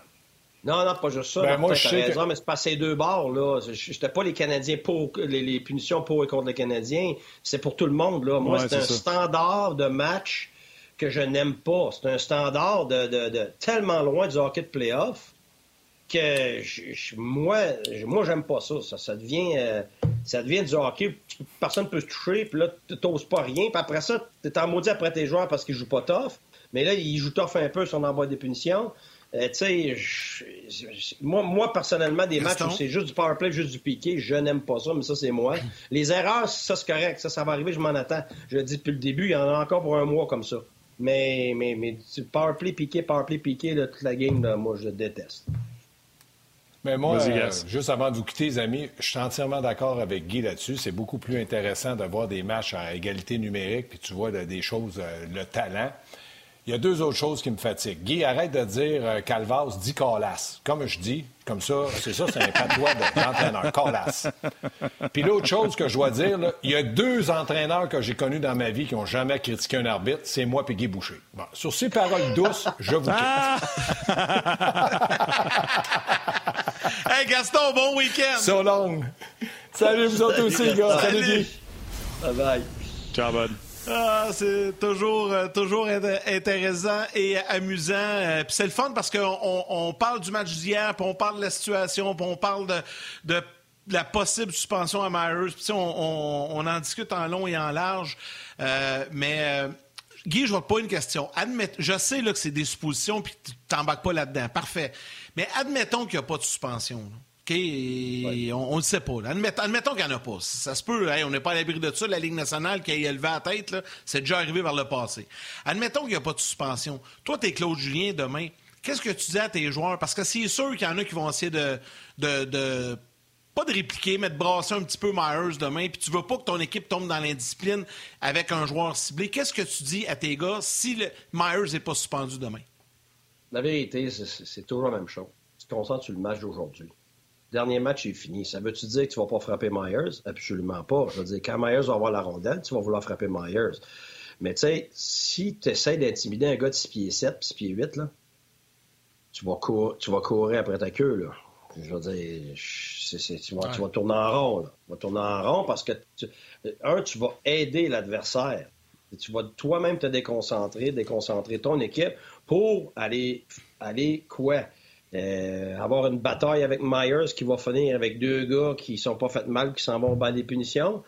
Non, non, pas juste ça. Ben, moi, je sais raison, mais c'est pas ces deux bords, là. J'étais pas les Canadiens pour les, punitions pour et contre les Canadiens. C'est pour tout le monde, là. Moi, c'est un standard de match que je n'aime pas. C'est un standard de, tellement loin du hockey de playoff que moi, moi j'aime pas ça. Ça, devient, euh, ça devient du hockey. Personne ne peut se toucher, puis là, tu n'oses pas rien. Puis après ça, tu es en maudit après tes joueurs parce qu'ils jouent pas tough. Mais là, ils jouent tough un peu si on envoie des punitions. Euh, tu sais, moi, moi, personnellement, des matchs où c'est juste du power play, juste du piqué, je n'aime pas ça, mais ça, c'est moi. Les erreurs, ça, c'est correct. Ça, ça va arriver, je m'en attends. Je le dis depuis le début, il y en a encore pour un mois comme ça. Mais, mais, mais power play, piqué, power play, piqué, toute la game, moi, je déteste. Mais moi, euh, juste avant de vous quitter, les amis, je suis entièrement d'accord avec Guy là-dessus. C'est beaucoup plus intéressant d'avoir des matchs à égalité numérique, puis tu vois des choses, euh, le talent. Il y a deux autres choses qui me fatiguent. Guy, arrête de dire euh, Calvas dit Calas. Comme je dis, comme ça, c'est ça, c'est un patois d'entraîneur. Calas. Puis l'autre chose que je dois dire, il y a deux entraîneurs que j'ai connus dans ma vie qui n'ont jamais critiqué un arbitre. C'est moi et Guy Boucher. Bon, sur ces paroles douces, je vous quitte. hey Gaston, bon week-end. So long. Salut vous autres aussi, gars. Salut, Guy. Bye bye. Ciao, bud. Ah, c'est toujours, euh, toujours intéressant et amusant. Euh, puis c'est le fun parce qu'on on parle du match d'hier, puis on parle de la situation, puis on parle de, la possible suspension à Myers. Puis on, on, en discute en long et en large. Euh, mais Guy, je vois pas une question. je sais là, que c'est des suppositions, puis tu t'embarques pas là-dedans. Parfait. Mais admettons qu'il n'y a pas de suspension. OK, on ne le sait pas. admettons qu'il n'y en a pas. Ça se peut, on n'est pas à l'abri de ça. La Ligue nationale qui a élevé la tête, c'est déjà arrivé vers le passé. Admettons qu'il n'y a pas de suspension. Toi, tu es Claude Julien demain. Qu'est-ce que tu dis à tes joueurs? Parce que c'est sûr qu'il y en a qui vont essayer de, de, pas de répliquer, mais de brasser un petit peu Myers demain, puis tu veux pas que ton équipe tombe dans l'indiscipline avec un joueur ciblé. Qu'est-ce que tu dis à tes gars si le Myers n'est pas suspendu demain? La vérité, c'est toujours la même chose. Tu te concentres sur le match d'aujourd'hui dernier match est fini. Ça veut-tu dire que tu vas pas frapper Myers? Absolument pas. Je veux dire, quand Myers va avoir la rondelle, tu vas vouloir frapper Myers. Mais tu sais, si tu essaies d'intimider un gars de 6 pieds 7 6 pieds 8, là, tu vas, tu vas courir après ta queue. Là. Je veux dire, tu, vas, tourner en rond. Là. Tu vas tourner en rond parce que, un, tu vas aider l'adversaire. Tu vas toi-même te déconcentrer, déconcentrer ton équipe pour aller, aller quoi? Euh, avoir une bataille avec Myers qui va finir avec deux gars qui sont pas fait mal, qui s'en vont au des punitions.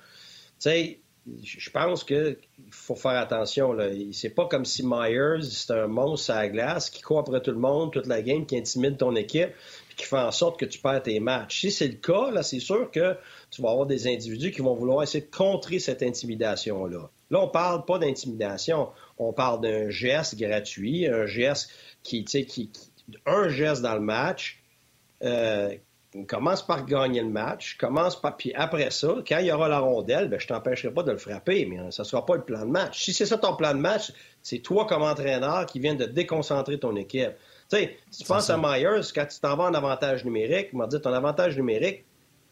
Tu sais, je pense qu'il faut faire attention. C'est pas comme si Myers, c'est un monstre à la glace qui court après tout le monde, toute la game, qui intimide ton équipe, puis qui fait en sorte que tu perds tes matchs. Si c'est le cas, là, c'est sûr que tu vas avoir des individus qui vont vouloir essayer de contrer cette intimidation-là. Là, on parle pas d'intimidation, on parle d'un geste gratuit, un geste qui, qui, un geste dans le match, euh, commence par gagner le match, commence par. Puis après ça, quand il y aura la rondelle, ben, je t'empêcherai pas de le frapper, mais ça ne sera pas le plan de match. Si c'est ça ton plan de match, c'est toi comme entraîneur qui viens de déconcentrer ton équipe. Tu sais, si tu penses à Myers, quand tu t'en vas en avantage numérique, il m'a dit ton avantage numérique,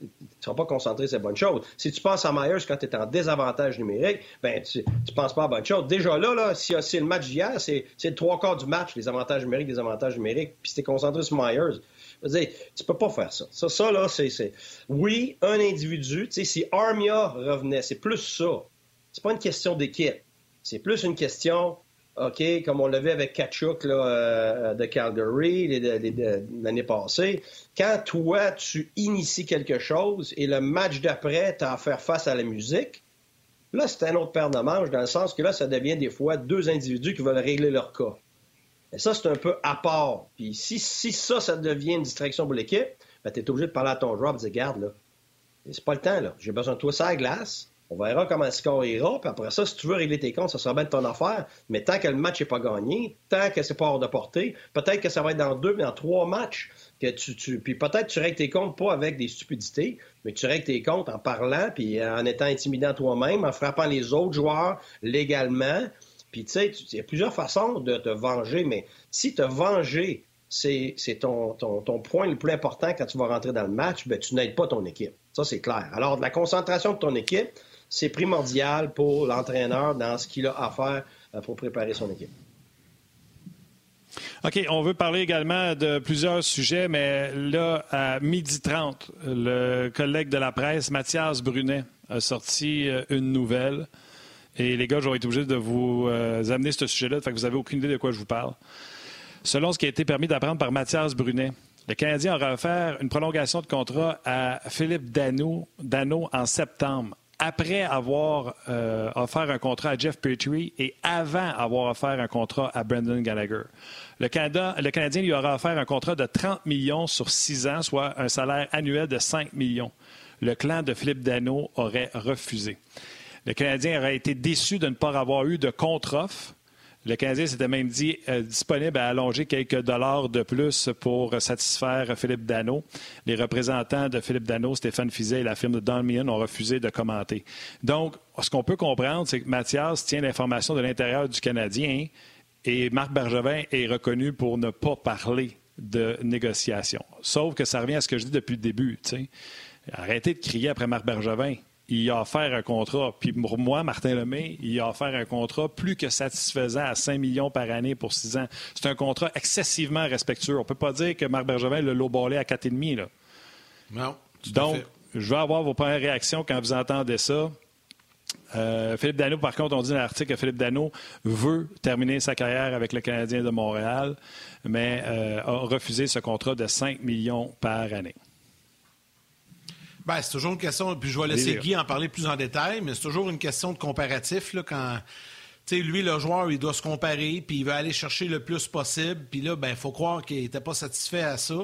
ne seras pas concentré c'est bonne chose. Si tu penses à Myers quand tu es en désavantage numérique, ben tu ne penses pas à bonne chose. Déjà là, là si c'est le match d'hier, c'est le trois quarts du match, les avantages numériques, les avantages numériques, puis si tu es concentré sur Myers, je veux dire, tu peux pas faire ça. Ça, ça là, c'est... Oui, un individu, tu sais, si Armia revenait, c'est plus ça. C'est pas une question d'équipe. C'est plus une question OK, comme on l'avait avec Kachuk euh, de Calgary l'année passée, quand toi, tu inities quelque chose et le match d'après, tu as à faire face à la musique, là, c'est un autre paire de manches, dans le sens que là, ça devient des fois deux individus qui veulent régler leur cas. Et ça, c'est un peu à part. Puis si, si ça, ça devient une distraction pour l'équipe, ben, tu es obligé de parler à ton joueur et de dire, garde, là, c'est pas le temps, là. J'ai besoin de toi ça à glace. On verra comment le score ira. Puis après ça, si tu veux régler tes comptes, ça sera bien de ton affaire. Mais tant que le match n'est pas gagné, tant que c'est pas hors de portée, peut-être que ça va être dans deux, mais dans trois matchs. Que tu. Puis peut-être tu règles tes comptes pas avec des stupidités, mais tu règles tes comptes en parlant, puis en étant intimidant toi-même, en frappant les autres joueurs légalement. Puis tu sais, il y a plusieurs façons de te venger, mais si te venger, c'est ton, ton, ton, point le plus important quand tu vas rentrer dans le match, ben, tu n'aides pas ton équipe. Ça, c'est clair. Alors, de la concentration de ton équipe, c'est primordial pour l'entraîneur dans ce qu'il a à faire euh, pour préparer son équipe. OK, on veut parler également de plusieurs sujets, mais là, à midi 30, le collègue de la presse, Mathias Brunet, a sorti euh, une nouvelle. Et les gars, j'aurais été obligé de vous euh, amener ce sujet-là, fait que vous n'avez aucune idée de quoi je vous parle. Selon ce qui a été permis d'apprendre par Mathias Brunet, le Canadien aura offert une prolongation de contrat à Philippe Dano, Dano en septembre, après avoir euh, offert un contrat à Jeff Petrie et avant avoir offert un contrat à Brendan Gallagher. Le, Canadien lui aura offert un contrat de 30 millions sur 6 ans, soit un salaire annuel de 5 millions. Le clan de Philippe Dano aurait refusé. Le Canadien aurait été déçu de ne pas avoir eu de contre-offre le Canadien s'était même dit euh, disponible à allonger quelques dollars de plus pour satisfaire Philippe Dano. Les représentants de Philippe Dano, Stéphane Fizet et la firme de Don ont refusé de commenter. Donc, ce qu'on peut comprendre, c'est que Mathias tient l'information de l'intérieur du Canadien et Marc Bergevin est reconnu pour ne pas parler de négociation. Sauf que ça revient à ce que je dis depuis le début. Arrêtez de crier après Marc Bergevin il a offert un contrat. Puis pour moi, Martin Lemay, il a offert un contrat plus que satisfaisant à 5 millions par année pour 6 ans. C'est un contrat excessivement respectueux. On ne peut pas dire que Marc Bergevin l'a lowballé à 4,5. Là. Non. Donc, je vais avoir vos premières réactions quand vous entendez ça. Euh, Philippe Dano, par contre, on dit dans l'article que Philippe Dano veut terminer sa carrière avec le Canadien de Montréal, mais euh, a refusé ce contrat de 5 millions par année. Ben, c'est toujours une question, puis je vais laisser Guy en parler plus en détail, mais c'est toujours une question de comparatif. Là, quand, lui, le joueur, il doit se comparer, puis il veut aller chercher le plus possible. Puis là, ben, il faut croire qu'il n'était pas satisfait à ça.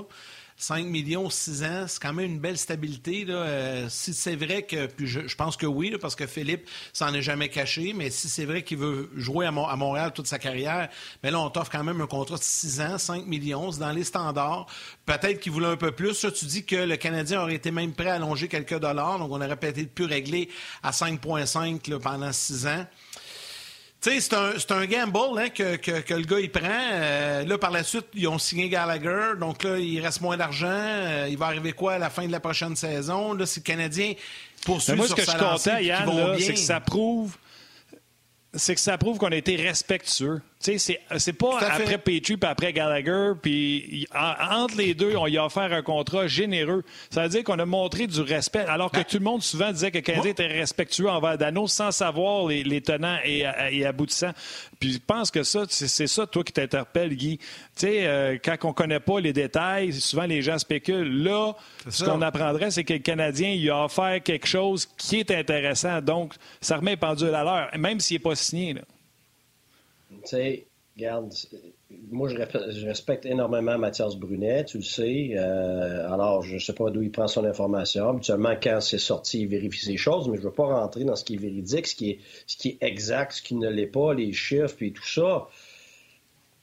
5 millions, 6 ans, c'est quand même une belle stabilité. Euh, si c'est vrai que, puis je, pense que oui, parce que Philippe s'en est jamais caché, mais si c'est vrai qu'il veut jouer à, Montréal toute sa carrière, bien là, on t'offre quand même un contrat de 6 ans, 5 millions, c'est dans les standards. Peut-être qu'il voulait un peu plus. tu dis que le Canadien aurait été même prêt à allonger quelques dollars, donc on aurait peut-être pu régler à 5,5 pendant 6 ans. Tu sais, c'est un, gamble hein, que, le gars il prend. Euh, là, par la suite, ils ont signé Gallagher. Donc là, il reste moins d'argent. Euh, il va arriver quoi à la fin de la prochaine saison? Là, si le Canadien poursuit moi, ce que je comptais, Yann, c'est que ça prouve c'est que ça prouve qu'on a été respectueux. C'est, c'est pas après Petrie puis après Gallagher, puis entre les deux, on y a offert un contrat généreux. Ça veut dire qu'on a montré du respect, alors que ben, tout le monde souvent disait que le Canadien était respectueux envers Dano sans savoir les, tenants et, et, aboutissants. Puis je pense que ça, c'est, ça, toi, qui t'interpelle, Guy. Tu sais, euh, quand on connaît pas les détails, souvent les gens spéculent. Là, ce qu'on apprendrait, c'est que le Canadien, il a offert quelque chose qui est intéressant. Donc, ça remet pendule à l'heure, même s'il n'est pas signé. Là. Tu sais, regarde, moi, je, respecte énormément Mathias Brunet, tu le sais. Euh, alors, je ne sais pas d'où il prend son information. Habituellement, quand c'est sorti, il vérifie ces choses, mais je ne veux pas rentrer dans ce qui est véridique, ce qui est, exact, ce qui ne l'est pas, les chiffres, puis tout ça.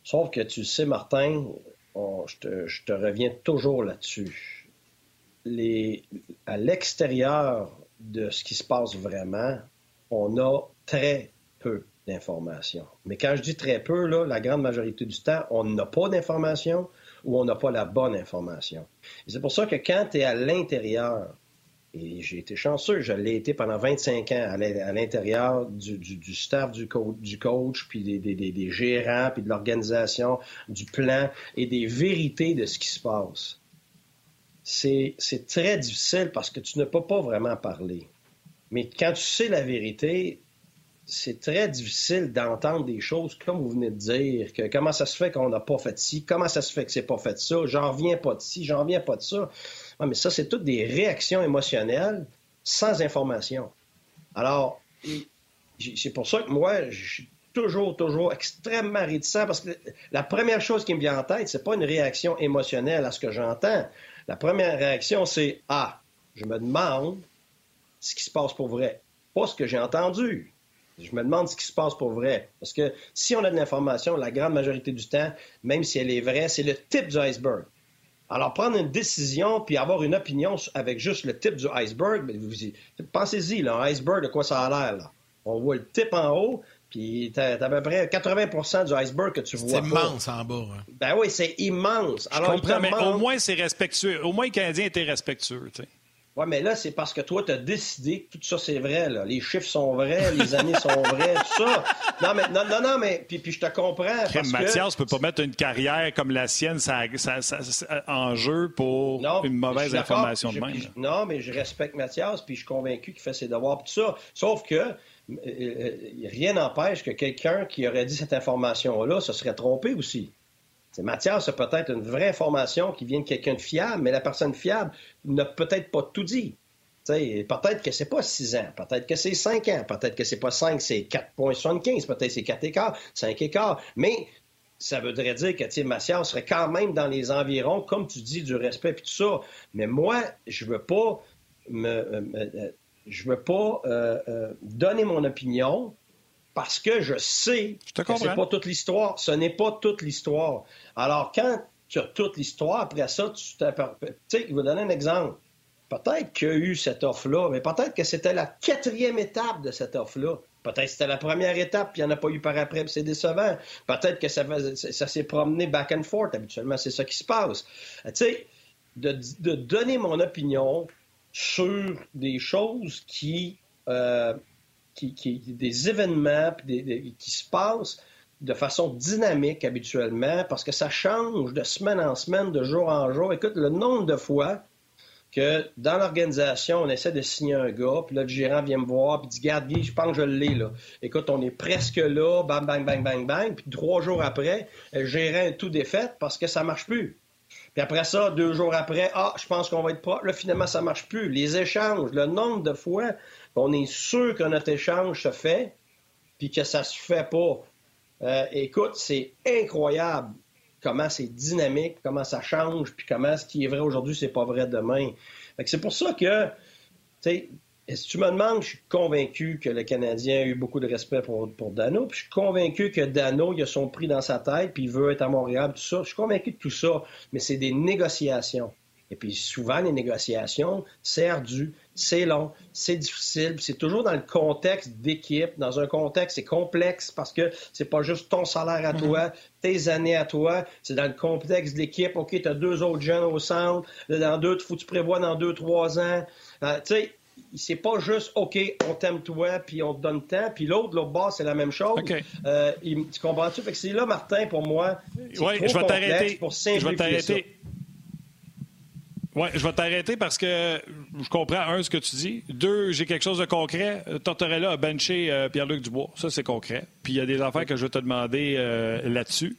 Sauf que tu le sais, Martin, je, te, reviens toujours là-dessus. À l'extérieur de ce qui se passe vraiment, on a très peu d'informations. Mais quand je dis très peu, là, la grande majorité du temps, on n'a pas d'informations ou on n'a pas la bonne information. C'est pour ça que quand tu es à l'intérieur, et j'ai été chanceux, je l'ai été pendant 25 ans à l'intérieur du, staff du, coach, puis des, des, gérants, puis de l'organisation, du plan et des vérités de ce qui se passe. C'est très difficile parce que tu ne peux pas vraiment parler. Mais quand tu sais la vérité, c'est très difficile d'entendre des choses comme vous venez de dire, comment ça se fait qu'on n'a pas fait ci, comment ça se fait que c'est pas fait ça, j'en reviens pas de ci, j'en reviens pas de ça. mais ça, c'est toutes des réactions émotionnelles sans information. Alors, c'est pour ça que moi, je suis toujours, toujours extrêmement réticent parce que la première chose qui me vient en tête, c'est pas une réaction émotionnelle à ce que j'entends. La première réaction, c'est Ah, je me demande ce qui se passe pour vrai. Pas ce que j'ai entendu. Je me demande ce qui se passe pour vrai. Parce que si on a de l'information, la grande majorité du temps, même si elle est vraie, c'est le type du iceberg. Alors, prendre une décision puis avoir une opinion avec juste le type du iceberg, ben, pensez-y, un iceberg, de quoi ça a l'air. On voit le type en haut, puis t'as à peu près 80% du iceberg que tu vois. C'est immense en bas. Hein. Ben oui, c'est immense. Alors, Je comprends, mais au moins c'est respectueux. Au moins le Canadien était respectueux. Oui, mais là, c'est parce que toi, tu as décidé que tout ça, c'est vrai. Là. Les chiffres sont vrais, les années sont vraies, tout ça. Non, mais, non, non, non mais puis, puis je te comprends. Parce Mathias que... peut pas mettre une carrière comme la sienne ça, ça, ça, en jeu pour une mauvaise information de même. non, mais je respecte Mathias, puis je suis convaincu qu'il fait ses devoirs, tout ça. Sauf que euh, euh, rien n'empêche que quelqu'un qui aurait dit cette information-là se serait trompé aussi. Mathias a peut-être une vraie information qui vient de quelqu'un de fiable, mais la personne fiable n'a peut-être pas tout dit. Peut-être que c'est pas 6 ans, peut-être que c'est 5 ans, peut-être que c'est pas 5, c'est 4,75, peut-être c'est 4 écarts, 5 écarts. Mais ça voudrait dire que Mathias serait quand même dans les environs, comme tu dis, du respect et tout ça. Mais moi, je veux pas me, euh, je veux pas euh, euh, donner mon opinion parce que je sais que ce n'est pas toute l'histoire. Ce n'est pas toute l'histoire. Alors, quand tu as toute l'histoire, après ça, tu Tu sais, il va donner un exemple. Peut-être qu'il y a eu cette offre-là, mais peut-être que c'était la quatrième étape de cette offre-là. Peut-être que c'était la première étape, puis il n'y en a pas eu par après, puis c'est décevant. Peut-être que ça, ça s'est promené back and forth. Habituellement, c'est ça qui se passe. Tu sais, de, donner mon opinion sur des choses qui euh, qui, des événements qui se passent de façon dynamique habituellement parce que ça change de semaine en semaine, de jour en jour. Écoute, le nombre de fois que dans l'organisation, on essaie de signer un gars, puis là, le gérant vient me voir, puis dit Garde, Guy, je pense que je l'ai, là. Écoute, on est presque là, bang, bang, bang, bang, bang, puis trois jours après, le gérant est tout défait parce que ça marche plus. Puis après ça, deux jours après, ah, je pense qu'on va être propre. Là, finalement, ça marche plus. Les échanges, le nombre de fois on est sûr que notre échange se fait, puis que ça se fait pas. Euh, écoute, c'est incroyable comment c'est dynamique, comment ça change, puis comment ce qui est vrai aujourd'hui, c'est pas vrai demain. C'est pour ça que, tu sais, si tu me demandes, je suis convaincu que le Canadien a eu beaucoup de respect pour, pour Dano, puis je suis convaincu que Dano, il a son prix dans sa tête, puis il veut être à Montréal, tout ça. Je suis convaincu de tout ça, mais c'est des négociations. Et puis souvent, les négociations, c'est ardu, c'est long, c'est difficile, c'est toujours dans le contexte d'équipe, dans un contexte, c'est complexe parce que c'est pas juste ton salaire à toi, mhm. tes années à toi, c'est dans le contexte d'équipe. OK, tu as deux autres jeunes au centre, dans deux, faut que tu prévois dans deux, trois ans. Euh, tu sais, c'est pas juste OK, on t'aime toi, puis on te donne temps, puis l'autre, l'autre bas, c'est la même chose. Euh, tu comprends-tu? Fait que c'est là, Martin, pour moi, c'est trop je vais t'arrêter. je vais t'arrêter. Oui, je vais t'arrêter parce que je comprends, un, ce que tu dis. Deux, j'ai quelque chose de concret. Tortorella a benché euh, Pierre-Luc Dubois. Ça, c'est concret. Puis il y a des affaires que je vais te demander euh, là-dessus.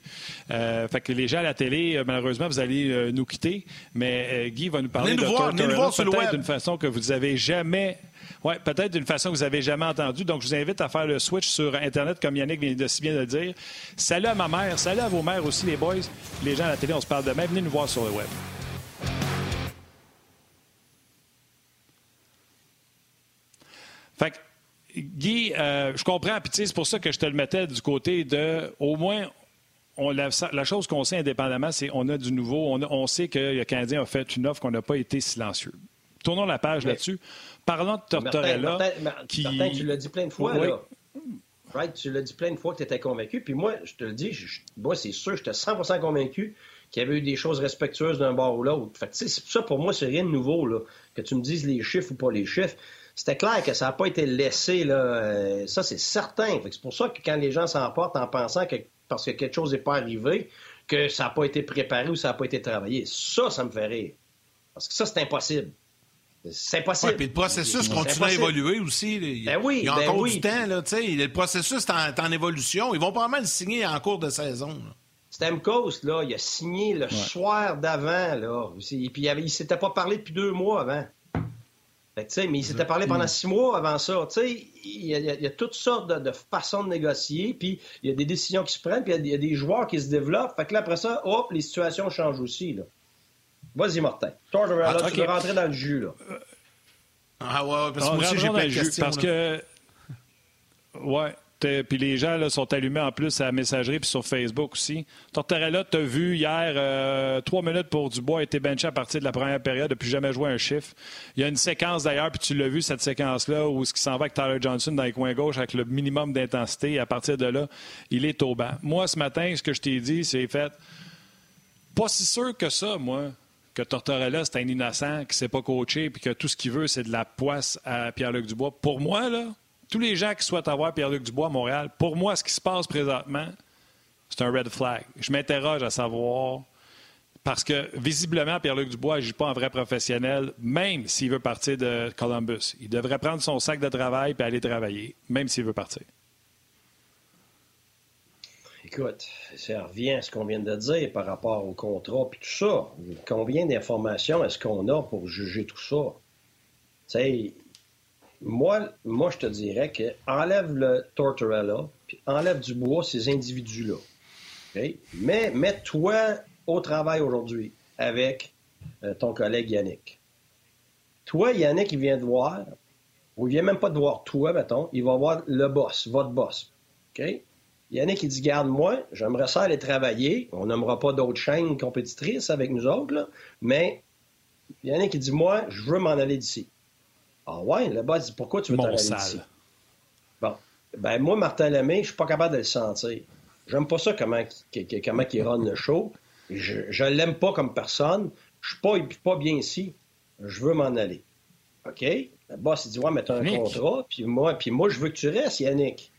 Euh, fait que les gens à la télé, malheureusement, vous allez nous quitter. Mais Guy va nous parler de Tortorella peut-être d'une façon que vous n'avez jamais oui, peut-être d'une façon que vous n'avez jamais entendue. Donc, je vous invite à faire le switch sur Internet, comme Yannick vient de si bien de le dire. Salut à ma mère, salut à vos mères aussi, les boys. Les gens à la télé, on se parle demain. Venez nous voir sur le web. Fait que, Guy, euh, je comprends, puis c'est pour ça que je te le mettais du côté de, au moins, on, la, chose qu'on sait indépendamment, c'est qu'on a du nouveau. On, sait que le Canadien a fait une offre qu'on n'a pas été silencieux. Tournons la page là-dessus. Parlons de Tortorella. qui... tu l'as dit plein de fois. Là. Right, tu l'as dit plein de fois que tu étais convaincu. Puis moi, je te le dis, moi, c'est sûr, j'étais 100% convaincu qu'il y avait eu des choses respectueuses d'un bord ou l'autre. Fait ça, pour moi, c'est rien de nouveau, là, que tu me dises les chiffres ou pas les chiffres c'était clair que ça n'a pas été laissé. Là, euh, ça, c'est certain. C'est pour ça que quand les gens s'emportent en pensant que parce que quelque chose n'est pas arrivé, que ça n'a pas été préparé ou ça n'a pas été travaillé, ça, ça me fait rire. Parce que ça, c'est impossible. C'est impossible. puis le processus continue à évoluer aussi. Il y a, ben oui, il y a ben encore du temps. Là, le processus est en, évolution. Ils vont pas mal signer en cours de saison. Stamkos, là, il a signé le soir d'avant. Là. Et puis il ne s'était pas parlé depuis deux mois avant mais il s'était parlé pendant six mois avant ça. Il y, a, il y, a toutes sortes de, façons de négocier, puis il y a des décisions qui se prennent, puis il y, a des joueurs qui se développent. Fait que là, après ça, hop, les situations changent aussi. Là. Vas-y, Martin. Toi, ah, tu veux rentrer dans le jus. Là. Ah ouais, parce que moi aussi, j'ai plein de questions. Parce que... Ouais. Puis les gens là, sont allumés en plus à la messagerie puis sur Facebook aussi. Tortorella, tu as vu hier, euh, trois minutes pour Dubois a été benché à partir de la première période, depuis jamais joué un chiffre. Il y a une séquence d'ailleurs, puis tu l'as vu, cette séquence-là, où ce qui s'en va avec Tyler Johnson dans les coins gauche avec le minimum d'intensité. À partir de là, il est au banc. Moi, ce matin, ce que je t'ai dit, c'est fait. Pas si sûr que ça, moi que Tortorella, c'est un innocent qui ne sait pas coacher puis que tout ce qu'il veut, c'est de la poisse à Pierre-Luc Dubois. Pour moi, là, tous les gens qui souhaitent avoir Pierre-Luc Dubois à Montréal, pour moi, ce qui se passe présentement, c'est un red flag. Je m'interroge à savoir parce que visiblement, Pierre-Luc Dubois n'agit pas en vrai professionnel, même s'il veut partir de Columbus. Il devrait prendre son sac de travail et aller travailler, même s'il veut partir. Écoute, ça revient à ce qu'on vient de dire par rapport au contrat et tout ça. Combien d'informations est-ce qu'on a pour juger tout ça? Tu sais, moi, je te dirais que enlève le Tortorella, puis enlève du bois ces individus-là. Mais mets-toi au travail aujourd'hui avec euh, ton collègue Yannick. Toi, Yannick, il vient de voir, ou il vient même pas de voir toi, mettons, il va voir le boss, votre boss. OK? Yannick, il dit Garde, moi, j'aimerais ça aller travailler. On n'aimera pas d'autres chaînes compétitrices avec nous autres, mais Yannick, il dit Moi, je veux m'en aller d'ici. Ah ouais, le boss dit Pourquoi tu veux t'en d'ici Bon. Ben, moi, Martin Lemay, je suis pas capable de le sentir. J'aime pas ça comment, comment il run le show. Je ne l'aime pas comme personne. Je suis pas, pas bien ici. Je veux m'en aller. OK? Le boss, il dit Ouais, mais un contrat, puis moi, puis moi, je veux que tu restes, Yannick.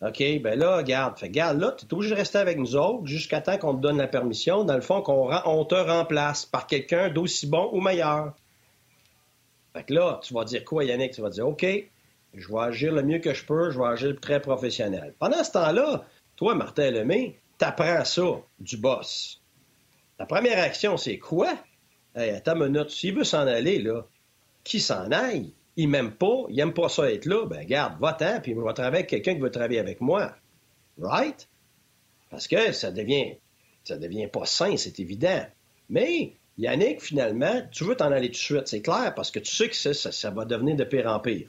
OK, ben là, regarde. Fait, regarde, là, tu es obligé de rester avec nous autres jusqu'à temps qu'on te donne la permission. Dans le fond, qu'on on te remplace par quelqu'un d'aussi bon ou meilleur. Fait là, tu vas dire quoi, Yannick? Tu vas dire, OK, je vais agir le mieux que je peux, je vais agir très professionnel. Pendant ce temps-là, toi, Martin Lemay, t'apprends ça du boss. La première action, c'est quoi? Hey, à ta minute, s'il veut s'en aller, là, qui s'en aille? il m'aime pas, il aime pas ça être là, ben garde, va-t'en, puis il va travailler avec quelqu'un qui veut travailler avec moi. Right? Parce que ça devient, ça devient pas sain, c'est évident. Mais, Yannick, finalement, tu veux t'en aller tout de suite, c'est clair, parce que tu sais que ça, ça va devenir de pire en pire.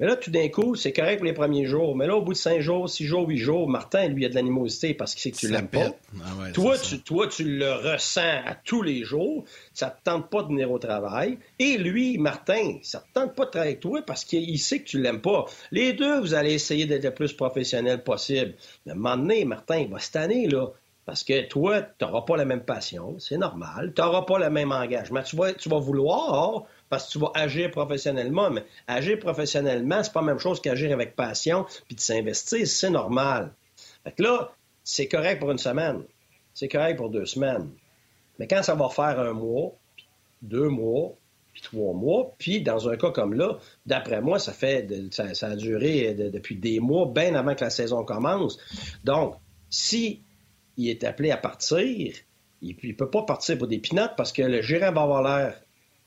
Mais là, tout d'un coup, c'est correct pour les premiers jours. Mais là, au bout de cinq jours, six jours, huit jours, Martin, lui, a de l'animosité parce qu'il sait que tu l'aimes pas. Ah toi, tu, toi, tu le ressens à tous les jours. Ça te tente pas de venir au travail. Et lui, Martin, ça te tente pas de travailler avec toi parce qu'il sait que tu l'aimes pas. Les deux, vous allez essayer d'être le plus professionnel possible. Mais à un moment donné, Martin, il va cette année, là, parce que toi, tu n'auras pas la même passion, c'est normal. Tu n'auras pas le même engagement. Tu vas, tu vas vouloir parce que tu vas agir professionnellement. Mais agir professionnellement, c'est pas la même chose qu'agir avec passion puis de s'investir, c'est normal. Fait que là, c'est correct pour une semaine. C'est correct pour deux semaines. Mais quand ça va faire un mois, deux mois, puis trois mois, puis dans un cas comme là, d'après moi, ça fait ça, a duré depuis des mois, bien avant que la saison commence. Donc, si il est appelé à partir, il ne peut pas partir pour des pinottes parce que le gérant va avoir l'air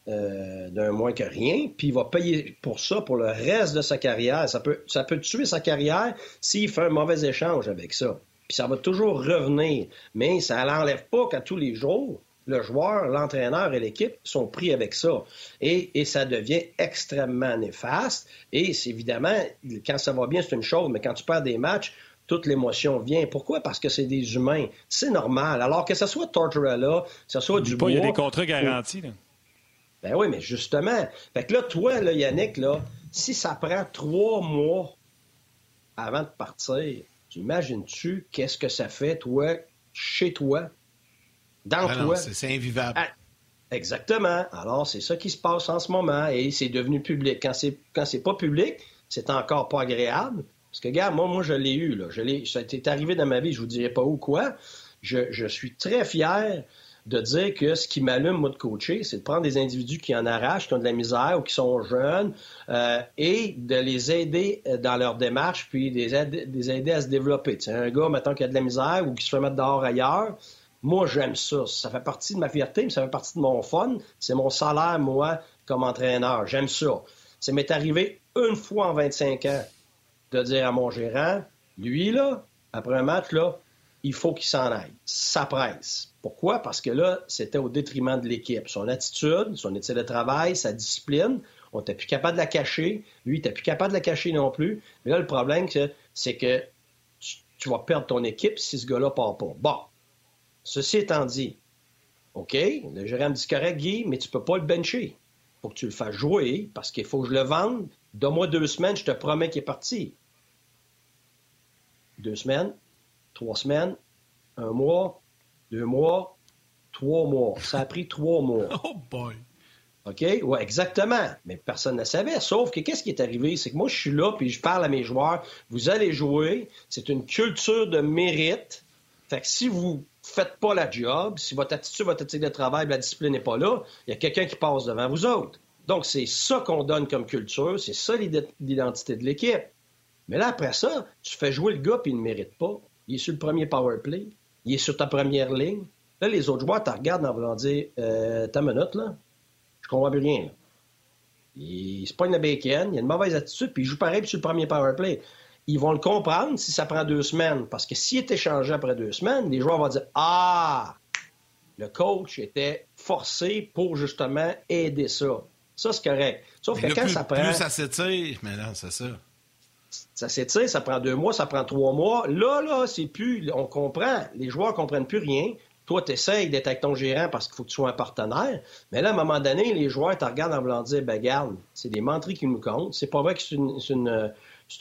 euh, d'un moins que rien, puis il va payer pour ça pour le reste de sa carrière. Ça peut, ça peut tuer sa carrière s'il fait un mauvais échange avec ça. Puis ça va toujours revenir. Mais ça n'enlève pas qu'à tous les jours, le joueur, l'entraîneur et l'équipe sont pris avec ça. Et, ça devient extrêmement néfaste. Et évidemment, quand ça va bien, c'est une chose, mais quand tu perds des matchs, toute l'émotion vient. Pourquoi? Parce que c'est des humains. C'est normal. Alors que ce soit Tortorella, que ce soit du Il y a des contrats garantis. Là. Ben oui, mais justement. Fait que là, toi, là, Yannick, là, si ça prend trois mois avant de partir, tu imagines-tu qu'est-ce que ça fait, toi, chez toi, dans ben toi? C'est invivable. Ah, exactement. Alors, c'est ça qui se passe en ce moment et c'est devenu public. Quand c'est, quand c'est pas public, c'est encore pas agréable. Parce que, regarde, moi, moi, je l'ai eu, là. Je l'ai, ça est arrivé dans ma vie, je vous dirai pas où, quoi. Je, suis très fier de dire que ce qui m'allume, moi, de coacher, c'est de prendre des individus qui en arrachent, qui ont de la misère ou qui sont jeunes, euh, et de les aider euh, dans leur démarche, puis des aider, aider à se développer. Tu un gars, maintenant qui a de la misère ou qui se fait mettre dehors ailleurs, moi, j'aime ça. Ça fait partie de ma fierté, mais ça fait partie de mon fun. C'est mon salaire, moi, comme entraîneur. J'aime ça. Ça m'est arrivé une fois en 25 ans de dire à mon gérant, lui, là, après un match, là, il faut qu'il s'en aille. Ça presse. Pourquoi? Parce que là, c'était au détriment de l'équipe. Son attitude, son éthique de travail, sa discipline, on n'était plus capable de la cacher. Lui, il n'était plus capable de la cacher non plus. Mais là, le problème, c'est que tu, vas perdre ton équipe si ce gars-là part pas. Bon. Ceci étant dit, OK, le gérant me dit correct, Guy, mais tu peux pas le bencher. Il faut que tu le fasses jouer parce qu'il faut que je le vende. Donne-moi deux semaines, je te promets qu'il est parti. Deux semaines, trois semaines, un mois, deux mois, Trois mois. Ça a pris trois mois. Oh boy! OK? Oui, exactement. Mais personne ne savait. Sauf que qu'est-ce qui est arrivé? C'est que moi, je suis là, puis je parle à mes joueurs. Vous allez jouer. C'est une culture de mérite. Fait que si vous faites pas la job, si votre attitude, votre attitude de travail, la discipline n'est pas là, il y a quelqu'un qui passe devant vous autres. Donc, c'est ça qu'on donne comme culture. C'est ça l'identité de l'équipe. Mais là, après ça, tu fais jouer le gars, puis il ne mérite pas. Il est sur le premier power play. Il est sur ta première ligne. Là, les autres joueurs te regardent en voulant dire euh, Ta minute, là, je comprends plus rien. Il se pogne le bacon, il a une mauvaise attitude, puis il joue pareil sur le premier power play. Ils vont le comprendre si ça prend deux semaines, parce que s'il est échangé après deux semaines, les joueurs vont dire Ah, le coach était forcé pour justement aider ça. Ça, c'est correct. Sauf que quand ça prend. Plus ça s'étire, mais non, c'est ça. Ça s'étire, ça prend deux mois, ça prend trois mois. Là, là, c'est plus. On comprend. Les joueurs comprennent plus rien. Toi, tu essayes d'être avec ton gérant parce qu'il faut que tu sois un partenaire. Mais là, à un moment donné, les joueurs te regardent en voulant dire, ben garde, c'est des menteries qui nous comptent. C'est pas vrai que c'est une,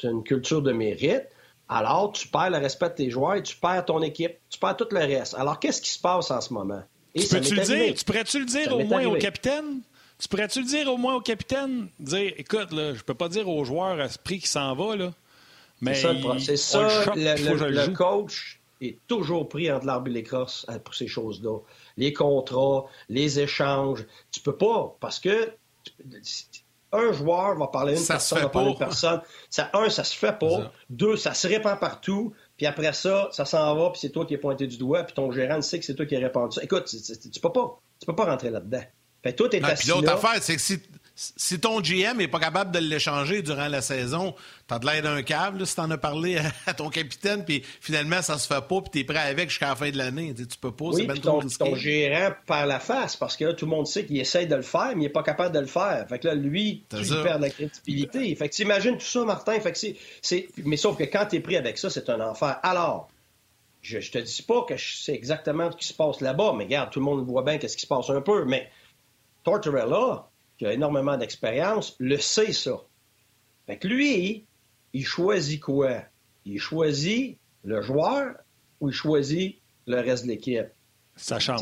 une, culture de mérite. Alors, tu perds le respect de tes joueurs et tu perds ton équipe. Tu perds tout le reste. Alors, qu'est-ce qui se passe en ce moment? tu peux-tu le dire? Tu pourrais-tu le dire au moins au capitaine? Tu pourrais-tu le dire au moins au capitaine? Dire, écoute, là, je peux pas dire aux joueurs à ce prix qui s'en va, là. Mais c'est ça, le, coach est toujours pris entre l'arbre et l'écrosse pour ces choses-là. Les contrats, les échanges. Tu peux pas, parce que un joueur va parler à une personne, va parler à une personne. Ça, un, ça se fait pas. Deux, ça se répand partout. Puis après ça, ça s'en va, puis c'est toi qui es pointé du doigt, puis ton gérant sait que c'est toi qui as répondu ça. Écoute, tu peux pas. Tu peux pas rentrer là-dedans. Fait toi, t'es Puis l'autre affaire, c'est que si si ton GM n'est pas capable de l'échanger durant la saison, t'as de l'air d'un câble, si t'en as parlé à, ton capitaine, puis finalement, ça se fait pas, puis t'es prêt avec jusqu'à la fin de l'année. Tu, peux pas, oui, c'est ton, ton, gérant perd la face, parce que là, tout le monde sait qu'il essaie de le faire, mais il n'est pas capable de le faire. Fait que là, lui, il perd de la crédibilité. Fait que t'imagines tout ça, Martin. Fait que c'est, Mais sauf que quand t'es pris avec ça, c'est un enfer. Alors, je, je te dis pas que je sais exactement ce qui se passe là-bas, mais regarde, tout le monde voit bien qu'est-ce qui se passe un peu, mais Tortorella, qui a énormément d'expérience, le sait ça. Fait que lui, il choisit quoi? Il choisit le joueur ou il choisit le reste de l'équipe? Ça change.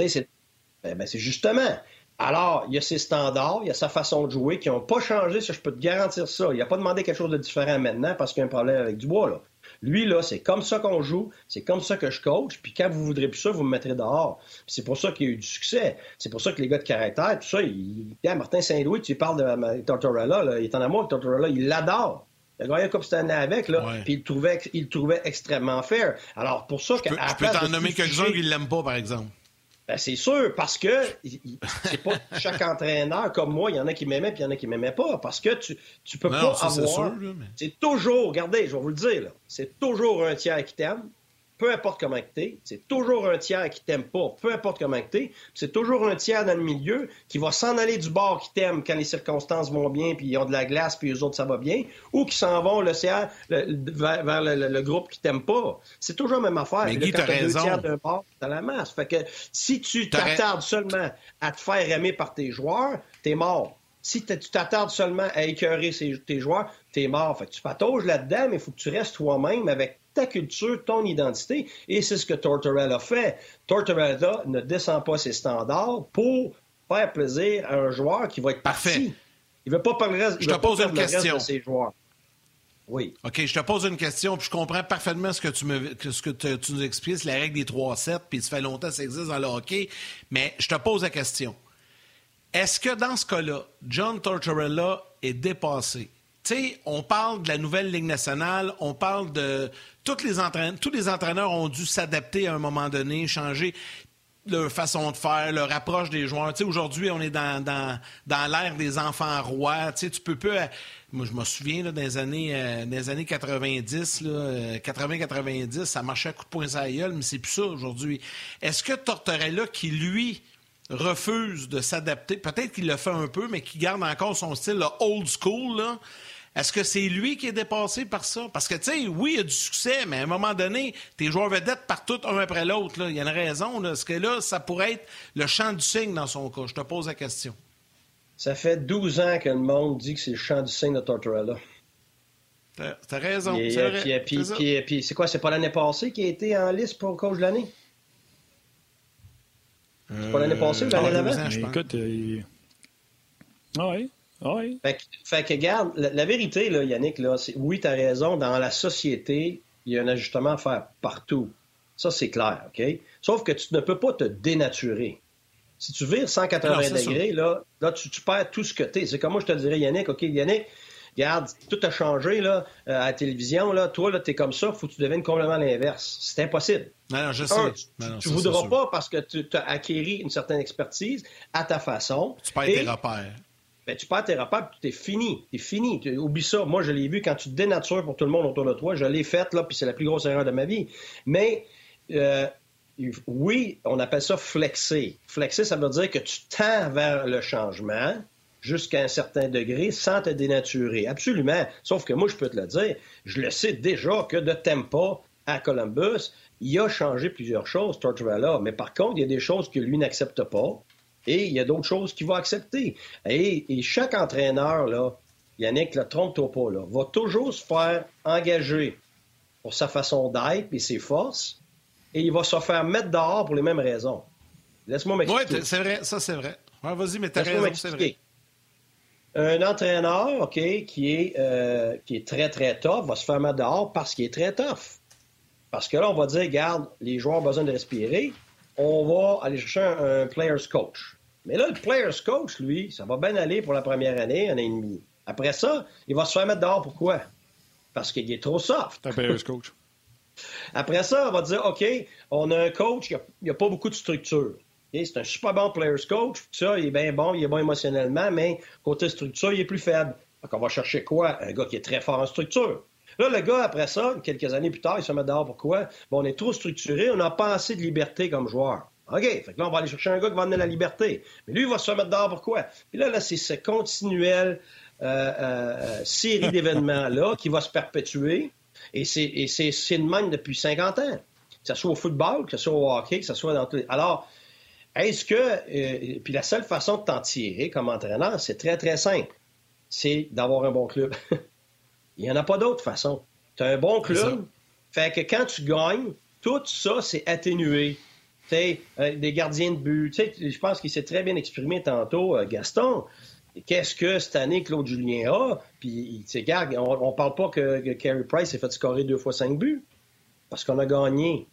Ben, ben, c'est justement. Alors, il y a ses standards, il y a sa façon de jouer qui n'ont pas changé, ça, je peux te garantir ça. Il n'a pas demandé quelque chose de différent maintenant parce qu'il y a un problème avec Dubois. Là. Lui, là, c'est comme ça qu'on joue, c'est comme ça que je coach, puis quand vous voudrez plus ça, vous me mettrez dehors. c'est pour ça qu'il y a eu du succès. C'est pour ça que les gars de caractère, tout ça, il... Martin Saint-Louis, tu parles de Tortorella, là, il est en amour avec Tortorella, il l'adore. Il a gagné comme c'était avec, là, puis il le trouvait, il trouvait extrêmement fair. Alors, pour ça... Je peux, je peux t'en nommer quelques-uns qui ne l'aiment pas, par exemple. Ben, c'est sûr, parce que c'est pas chaque entraîneur comme moi, il y en a qui m'aimaient puis il y en a qui m'aimaient pas. Parce que tu, tu peux pas avoir. C'est toujours, regardez, je vais vous le dire, c'est toujours un tiers qui t'aime, peu importe comment tu es, c'est toujours un tiers qui t'aime pas, peu importe comment tu es, c'est toujours un tiers dans le milieu qui va s'en aller du bord qui t'aime quand les circonstances vont bien, puis ils ont de la glace, puis eux autres, ça va bien, ou qui s'en vont l'océan vers, le, groupe qui t'aime pas. C'est toujours la même affaire. Mais Guy, t'as raison. tiers d'un bord, t'as la masse. Fait que si tu t'attardes seulement à te faire aimer par tes joueurs, t'es mort. Si tu t'attardes seulement à écœurer tes joueurs, t'es mort. Fait que tu patauges là-dedans, mais il faut que tu restes toi-même avec ta culture, ton identité. Et c'est ce que Tortorella fait. Tortorella ne descend pas ses standards pour faire plaisir à un joueur qui va être parfait. Il ne veut pas parler je te pose une question. de ses joueurs. Oui. OK, je te pose une question, puis je comprends parfaitement ce que tu, me, ce que tu nous expliques, c'est la règle des 3-7, puis ça fait longtemps que ça existe dans le hockey, mais je te pose la question. Est-ce que dans ce cas-là, John Tortorella est dépassé? On parle de la nouvelle Ligue nationale, on parle de toutes les entraîneurs, tous les entraîneurs ont dû s'adapter à un moment donné, changer leur façon de faire, leur approche des joueurs. Aujourd'hui, on est dans, l'ère des enfants rois. Tu tu peux. Moi, je me souviens, là, dans les années, euh, des années 90, 80-90, euh, ça marchait à coup de poing à gueule, mais c'est plus ça aujourd'hui. Est-ce que Tortorella, qui, lui, refuse de s'adapter, peut-être qu'il le fait un peu, mais qui garde encore son style old school, est-ce que c'est lui qui est dépassé par ça? Parce que, tu sais, oui, il y a du succès, mais à un moment donné, tes joueurs vedettes partent tous un après l'autre. Il y a une raison. Là. Est-ce que là, ça pourrait être le champ du cygne dans son cas? Je te pose la question. Ça fait 12 ans que le monde dit que c'est le champ du cygne de Tortorella. T'as raison. Puis, c'est quoi? C'est pas l'année passée qui a été en liste pour coach de l'année? C'est pas l'année passée ou l'année d'avant? Écoute, ah oui. Ah oui. Fait, fait, que, regarde, la, vérité, là, Yannick, là, c'est, oui, tu as raison, dans la société, il y a un ajustement à faire partout. Ça, c'est clair, OK? Sauf que tu ne peux pas te dénaturer. Si tu vires 180 degrés, là, là tu, perds tout ce que tu es. C'est comme moi, je te dirais, Yannick, OK, Yannick, regarde, tout a changé là, euh, à la télévision. Là, toi, là, tu es comme ça, il faut que tu deviennes complètement l'inverse. C'est impossible. Non, je sais. tu ne voudras pas parce que tu as acquéri une certaine expertise à ta façon. Tu perds tes repères. Ben, tu perds tes repères, puis es fini. es fini. oublie ça. Moi, je l'ai vu quand tu te dénatures pour tout le monde autour de toi. Je l'ai faite, là, puis c'est la plus grosse erreur de ma vie. Mais euh, oui, on appelle ça flexer. Flexer, ça veut dire que tu tends vers le changement jusqu'à un certain degré sans te dénaturer. Absolument. Sauf que moi, je peux te le dire, je le sais déjà que de Tempa à Columbus, il a changé plusieurs choses, Tortorella. Mais par contre, il y a des choses que lui n'accepte pas et il y a d'autres choses qu'il va accepter. Et, chaque entraîneur, là, Yannick, le trompe-toi pas, là, va toujours se faire engager pour sa façon d'être et ses forces et il va se faire mettre dehors pour les mêmes raisons. Laisse-moi m'expliquer. Oui, c'est vrai, ça c'est vrai. vas-y, mais t'as raison, c'est vrai. Un entraîneur, OK, qui est, euh, qui est très, très tough, va se faire mettre dehors parce qu'il est très tough. Parce que là, on va dire, regarde, les joueurs ont besoin de respirer, on va aller chercher un, player's coach. Mais là, le player's coach, lui, ça va bien aller pour la première année, un an et demi. Après ça, il va se faire mettre dehors. Pourquoi? Parce qu'il est trop soft. Un player's coach. Après ça, on va dire, OK, on a un coach qui n'a pas beaucoup de structure. C'est un super bon player's coach. Ça, il est bien bon, il est bon émotionnellement, mais côté structure, il est plus faible. Donc, on va chercher quoi? Un gars qui est très fort en structure. Là, le gars, après ça, quelques années plus tard, il se met dehors. Pourquoi? Bon, on est trop structuré, on n'a pas assez de liberté comme joueur. OK, fait que là, on va aller chercher un gars qui va amener la liberté. Mais lui, il va se mettre dehors. Pourquoi? Puis là, là c'est ce continuel euh, euh, série d'événements-là qui va se perpétuer. Et c'est le même depuis 50 ans. Que ce soit au football, que ce soit au hockey, que ce soit dans tous les... Alors, est-ce que... Euh, puis la seule façon de t'en tirer comme entraîneur, c'est très, très simple. C'est d'avoir un bon club. Il n'y en a pas d'autre façon. Tu as un bon club, fait que quand tu gagnes, tout ça, c'est atténué. Tu sais, euh, des gardiens de but. Je pense qu'il s'est très bien exprimé tantôt, euh, Gaston. Qu'est-ce que cette année Claude Julien a? Puis, tu sais, on, ne parle pas que, que Carey Price s'est fait scorer deux fois cinq buts. Parce qu'on a gagné.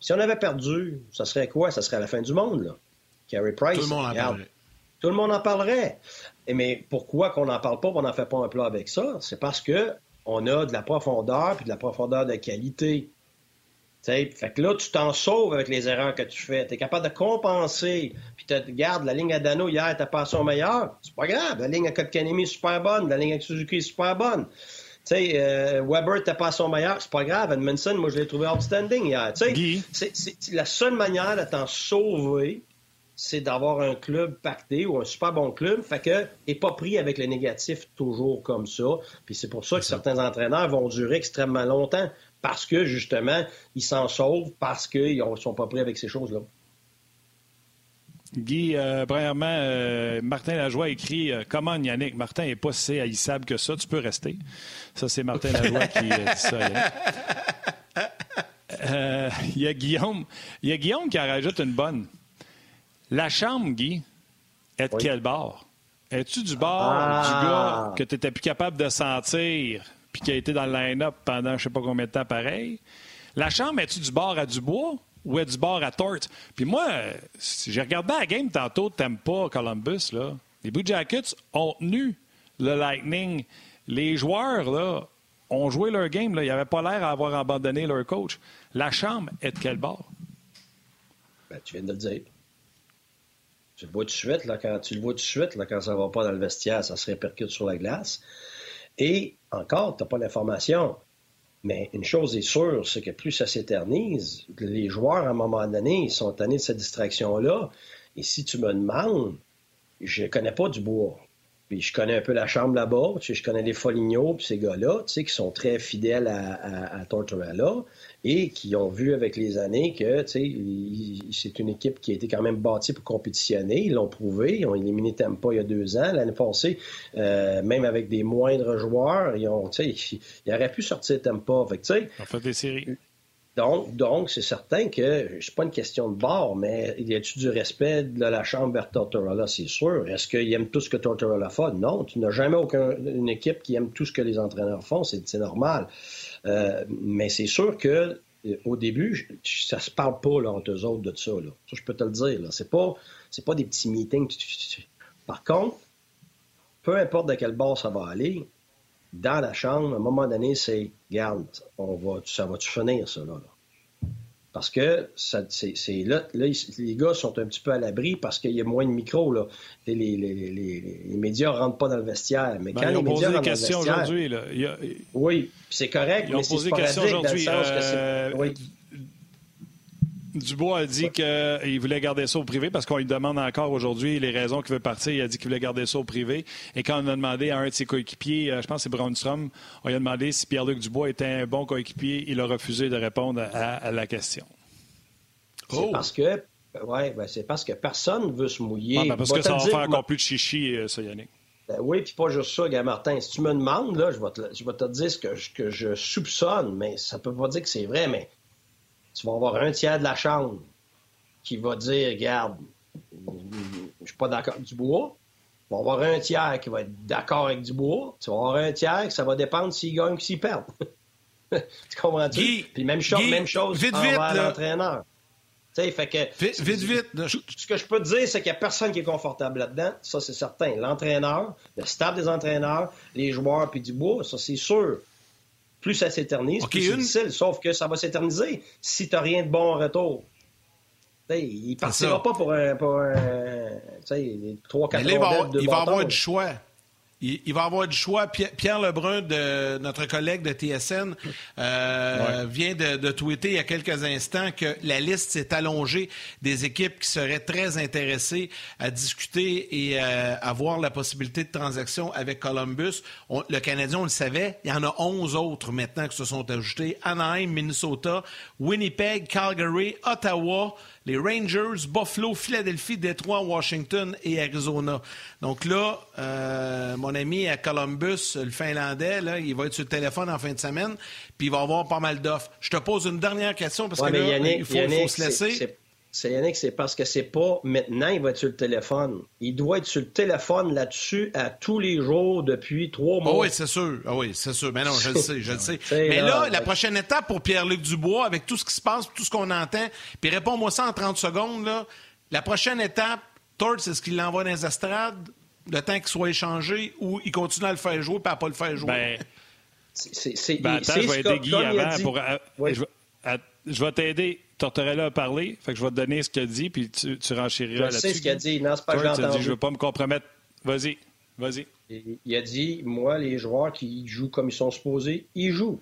Si on avait perdu, ça serait quoi? Ça serait la fin du monde, là. Carey Price. Tout le monde en parlerait. Tout le monde en parlerait. Mais pourquoi qu'on n'en parle pas, on n'en fait pas un plat avec ça? C'est parce que on a de la profondeur, puis de la profondeur de qualité fait que là, tu t'en sauves avec les erreurs que tu fais. Tu es capable de compenser. Puis tu regardes, la ligne à Dano hier, t'as passé au meilleur. C'est pas grave. La ligne à Kotkanemi est super bonne. La ligne avec Suzuki est super bonne. Tu sais, euh, Weber, t'as pas son meilleur, c'est pas grave. Edmondson, moi, je l'ai trouvé outstanding hier. Tu sais, la seule manière de t'en sauver, c'est d'avoir un club pacté ou un super bon club, fait que n'est pas pris avec le négatif toujours comme ça. Puis c'est pour ça que certains entraîneurs vont durer extrêmement longtemps parce que, justement, ils s'en sauvent parce qu'ils ne sont pas pris avec ces choses-là. Guy, euh, premièrement, euh, Martin Lajoie écrit euh, Comment Yannick Martin n'est pas si haïssable que ça, tu peux rester. Ça, c'est Martin Lajoie qui dit ça. Il y, a Guillaume, y a Guillaume qui en rajoute une bonne. La chambre, Guy, est de quel bord? Es-tu du bord du ah. gars que tu n'étais plus capable de sentir puis qui a été dans le line-up pendant je sais pas combien de temps pareil? La chambre, est tu du bord à Dubois ou est du bord à Tort? Puis moi, j'ai regardé la game tantôt, t'aimes pas Columbus, là. Les Blue Jackets ont tenu le Lightning. Les joueurs, là, ont joué leur game. Là. Ils n'avaient pas l'air d'avoir abandonné leur coach. La chambre est de quel bord? Ben, tu viens de le dire. Tu le vois tout de suite, là, quand tu le vois tout de quand ça va pas dans le vestiaire, ça se répercute sur la glace. Et encore, tu n'as pas l'information. Mais une chose est sûre, c'est que plus ça s'éternise, les joueurs, à un moment donné, ils sont tannés de cette distraction-là. Et si tu me demandes, je ne connais pas du bois. Puis je connais un peu la chambre là-bas, je connais les Foligno, puis ces gars-là, tu sais, qui sont très fidèles à, à, Tortorella et qui ont vu avec les années que, tu sais, c'est une équipe qui a été quand même bâtie pour compétitionner. Ils l'ont prouvé. Ils ont éliminé Tampa il y a deux ans. L'année passée, euh, même avec des moindres joueurs, ils ont, tu sais, ils auraient pu sortir Tampa. Fait fait des séries. Donc, donc, c'est certain que c'est pas une question de bord, mais y a-tu du respect de la chambre vers Tortorella? C'est sûr. Est-ce qu'il aime tout ce que Tortorella fait? Non. Tu n'as jamais aucune équipe qui aime tout ce que les entraîneurs font. C'est normal. Euh, mais c'est sûr que euh, au début, ça se parle pas là, entre eux autres de ça. Là. Ça, je peux te le dire. Là. C'est pas, c'est pas des petits meetings. Par contre, peu importe de quel bord ça va aller, dans la chambre, à un moment donné, c'est garde, on va, ça va-tu finir, ça, là? Parce que ça, c'est, là, là, les gars sont un petit peu à l'abri parce qu'il y a moins de micros. Là. Les, les, les, les, médias ne rentrent pas dans le vestiaire. Mais ben, quand les médias rentrent dans le vestiaire... aujourd'hui. Là. Oui, c'est correct, ils ont mais posé des questions aujourd'hui. Euh... Oui. Dubois a dit qu'il voulait garder ça au privé parce qu'on lui demande encore aujourd'hui les raisons qu'il veut partir. Il a dit qu'il voulait garder ça au privé. Et quand on a demandé à un de ses coéquipiers, euh, je pense que c'est Braunstrom, on lui a demandé si Pierre-Luc Dubois était un bon coéquipier. Il a refusé de répondre à, la question. C'est oh! parce que ouais, ben c'est parce que personne ne veut se mouiller. Ben parce que ça va faire encore plus de chichi, euh, ça, Yannick. Ben oui, puis pas juste ça, Martin. Si tu me demandes, là, je vais te, je vais te dire ce que je, que je soupçonne, mais ça peut pas dire que c'est vrai, mais tu vas avoir un tiers de la chambre qui va dire, regarde, je suis pas d'accord avec Dubois. Tu vas avoir un tiers qui va être d'accord avec Dubois. Tu vas avoir un tiers que ça va dépendre s'il gagne ou s'il perd. tu comprends-tu? Puis même, chose, même chose vite, envers l'entraîneur. Fait que, vite, vite, vite. Ce que je peux te dire, c'est qu'il n'y a personne qui est confortable là-dedans. Ça, c'est certain. L'entraîneur, le staff des entraîneurs, les joueurs, puis Dubois, ça, c'est sûr plus ça s'éternise, plus c'est difficile. Sauf que ça va s'éterniser si tu n'as rien de bon en retour. il ne partira pas pour un, pour un 3-4 Il va, il va avoir du choix. Il, va avoir du choix. Pierre Lebrun, de, notre collègue de TSN, euh, vient de, tweeter il y a quelques instants que la liste s'est allongée des équipes qui seraient très intéressées à discuter et euh, à avoir la possibilité de transaction avec Columbus. le Canadien, on le savait, il y en a 11 autres maintenant qui se sont ajoutés. Anaheim, Minnesota, Winnipeg, Calgary, Ottawa, les Rangers, Buffalo, Philadelphie, Détroit, Washington et Arizona. Donc là, euh, mon ami à Columbus, le Finlandais, là, il va être sur le téléphone en fin de semaine, puis il va avoir pas mal d'offres. Je te pose une dernière question parce que là, il faut, faut se laisser. C'est Yannick, c'est parce que c'est pas maintenant, il va être sur le téléphone. Il doit être sur le téléphone là-dessus à tous les jours depuis trois mois. Ah oui, c'est sûr. Ah oui, c'est sûr. Mais non, je le sais, je le sais. Mais là, la prochaine étape pour Pierre-Luc Dubois, avec tout ce qui se passe, tout ce qu'on entend, puis réponds-moi ça en 30 secondes, là. La prochaine étape, Tort, c'est ce qu'il l'envoie dans les estrades, le temps qu'il soit échangé, ou il continue à le faire jouer, puis à pas le faire jouer? Ben, c'est... Ben, attends, je vais aider Guy avant pour... Je vais t'aider Tortorella a parlé, fait que je vais te donner ce qu'il a dit, puis tu, tu renchériras là-dessus. Je sais ce qu'il a dit. Non, c'est pas que dit, Je veux pas me compromettre. Vas-y, vas-y. Il a dit, moi, les joueurs qui jouent comme ils sont supposés, ils jouent.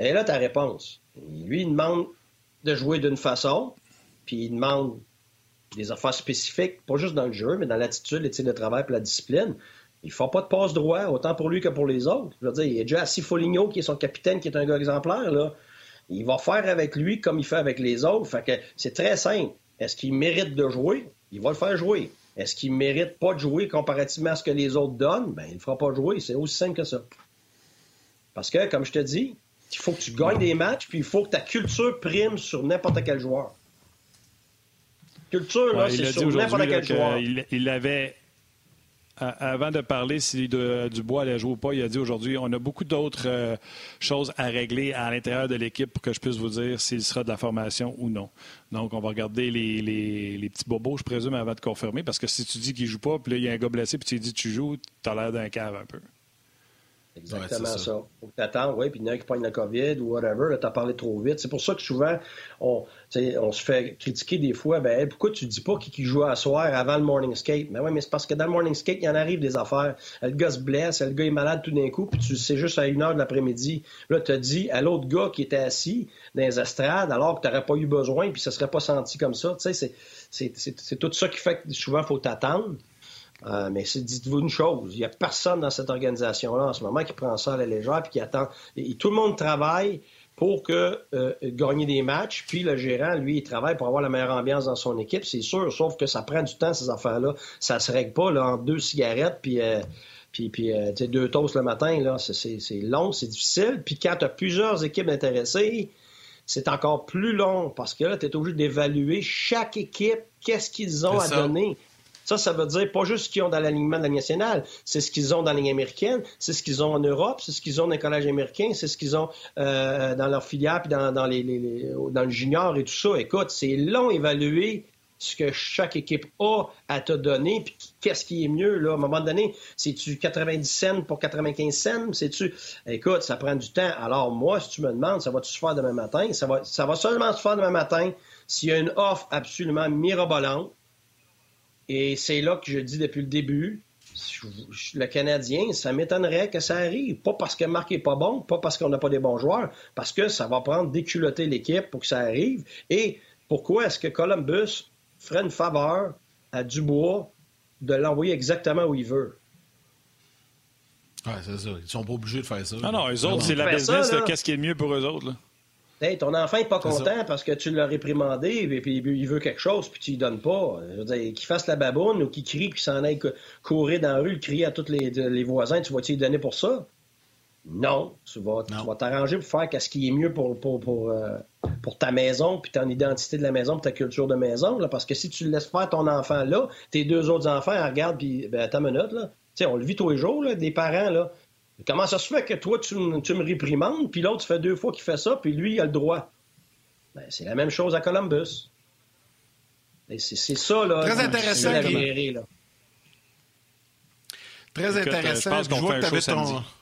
Et là, ta réponse. Lui, il demande de jouer d'une façon, puis il demande des affaires spécifiques, pas juste dans le jeu, mais dans l'attitude, l'éthique de travail et la discipline. Il ne faut pas de passe droit, autant pour lui que pour les autres. Je veux dire, il y a déjà assis Foligno, qui est son capitaine, qui est un gars exemplaire, là. Il va faire avec lui comme il fait avec les autres. Fait que c'est très simple. Est-ce qu'il mérite de jouer? Il va le faire jouer. Est-ce qu'il mérite pas de jouer comparativement à ce que les autres donnent? Ben, il ne fera pas jouer. C'est aussi simple que ça. Parce que, comme je te dis, il faut que tu gagnes des matchs, puis il faut que ta culture prime sur n'importe quel joueur. Culture, là, c'est sur n'importe quel joueur. il avait avant de parler si Dubois allait jouer ou pas, il a dit aujourd'hui on a beaucoup d'autres euh, choses à régler à l'intérieur de l'équipe pour que je puisse vous dire s'il sera de la formation ou non. Donc, on va regarder les, les, petits bobos, je présume, avant de confirmer, parce que si tu dis qu'il joue pas, puis là, il y a un gars blessé, puis tu dis tu joues, tu as l'air d'un cave un peu. Exactement ça. ça. Faut que t'attends, oui, puis il y en a qui pognent la COVID ou whatever, t'as parlé trop vite. C'est pour ça que souvent, on, on se fait critiquer des fois, ben, pourquoi tu dis pas qui, qui joue à soir avant le morning skate? Ben oui, mais c'est parce que dans le morning skate, il y en arrive des affaires. Le gars se blesse, le gars est malade tout d'un coup, puis tu sais juste à une heure de l'après-midi. Là, tu as dit à l'autre gars qui était assis dans les estrades, alors que tu n'aurais pas eu besoin, puis ça serait pas senti comme ça. Tu sais, c'est tout ça qui fait que souvent, il faut t'attendre. Euh, mais dites-vous une chose, il n'y a personne dans cette organisation-là en ce moment qui prend ça à la légère puis qui attend. Et, tout le monde travaille pour que euh, gagner des matchs, puis le gérant, lui, il travaille pour avoir la meilleure ambiance dans son équipe, c'est sûr, sauf que ça prend du temps, ces affaires-là. Ça se règle pas là, en deux cigarettes, puis, euh, puis, puis deux toasts le matin, là, c'est long, c'est difficile. Puis quand tu as plusieurs équipes intéressées, c'est encore plus long parce que là, tu es obligé d'évaluer chaque équipe, qu'est-ce qu'ils ont à donner. Ça, ça veut dire pas juste ce qu'ils ont dans l'alignement de la nationale, c'est ce qu'ils ont dans la ligne américaine, c'est ce qu'ils ont en Europe, c'est ce qu'ils ont dans les collèges américains, c'est ce qu'ils ont euh, dans leur filière, puis dans, les, dans le junior et tout ça. Écoute, c'est long évaluer ce que chaque équipe a à te donner, puis qu'est-ce qui est mieux, là. À un moment donné, c'est-tu 90 cents pour 95 cents? C'est-tu... Écoute, ça prend du temps. Alors, moi, si tu me demandes, ça va-tu se faire demain matin? Ça va, ça va seulement se faire demain matin s'il y a une offre absolument mirabolante, et c'est là que je dis depuis le début, le Canadien, ça m'étonnerait que ça arrive. Pas parce que Marc n'est pas bon, pas parce qu'on n'a pas des bons joueurs, parce que ça va prendre d'éculotter l'équipe pour que ça arrive. Et pourquoi est-ce que Columbus ferait une faveur à Dubois de l'envoyer exactement où il veut? Oui, c'est ça. Ils sont pas obligés de faire ça. Non, non, eux autres, c'est la business. Qu'est-ce qui est mieux pour eux autres? Là? Hey, ton enfant n'est pas content parce que tu l'as réprimandé et puis il veut quelque chose puis tu lui donnes pas. Je veux dire, qu'il fasse la baboune ou qu'il crie puis s'en aille courir dans la rue, crier à tous les, voisins, tu vas-tu lui donner pour ça? Non. Tu vas t'arranger pour faire ce qui est mieux pour, pour, pour, euh, pour, ta maison puis ton identité de la maison pour ta culture de maison. Là, parce que si tu laisses faire ton enfant là, tes deux autres enfants regardent puis ben, attends une minute, là. on le vit tous les jours, là, des parents, là. Comment ça se fait que toi, tu, me réprimandes, puis l'autre, fait deux fois qu'il fait ça, puis lui, il a le droit? Ben, c'est la même chose à Columbus. C'est ça, là. Très intéressant. Très intéressant. Euh, je pense qu'on fait un show ton...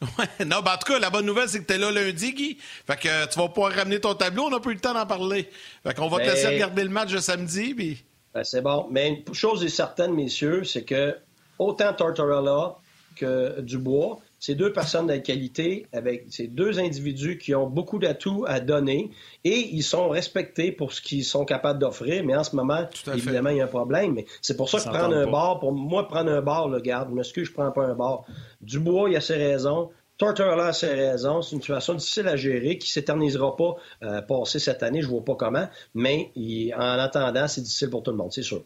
Ouais, non, ben en tout cas, la bonne nouvelle, c'est que tu es là lundi, Guy. Fait que euh, tu vas pouvoir ramener ton tableau. On n'a plus le temps d'en parler. Fait qu'on va te laisser ben- regarder le match de samedi. Puis... Ben, c'est bon. Mais une chose est certaine, messieurs, c'est que autant Tortorella que Dubois. C'est deux personnes de qualité avec ces deux individus qui ont beaucoup d'atouts à donner et ils sont respectés pour ce qu'ils sont capables d'offrir. Mais en ce moment, évidemment, il y a un problème. Mais c'est pour ça que prendre un bar, pour moi, prendre un bar, le garde, je m'excuse, je prends pas un bar. Dubois, il a ses raisons. Tortorella a ses raisons. C'est une situation difficile à gérer qui s'éternisera pas euh, passer cette année. Je vois pas comment. Mais en attendant, c'est difficile pour tout le monde, c'est sûr.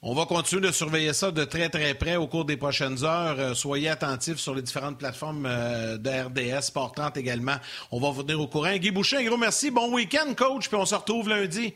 On va continuer de surveiller ça de très, très près au cours des prochaines heures. Euh, soyez attentifs sur les différentes plateformes euh, de RDS, Sport 30 également. On va vous tenir au courant. Guy Boucher, un gros merci. Bon week-end, coach, puis on se retrouve lundi.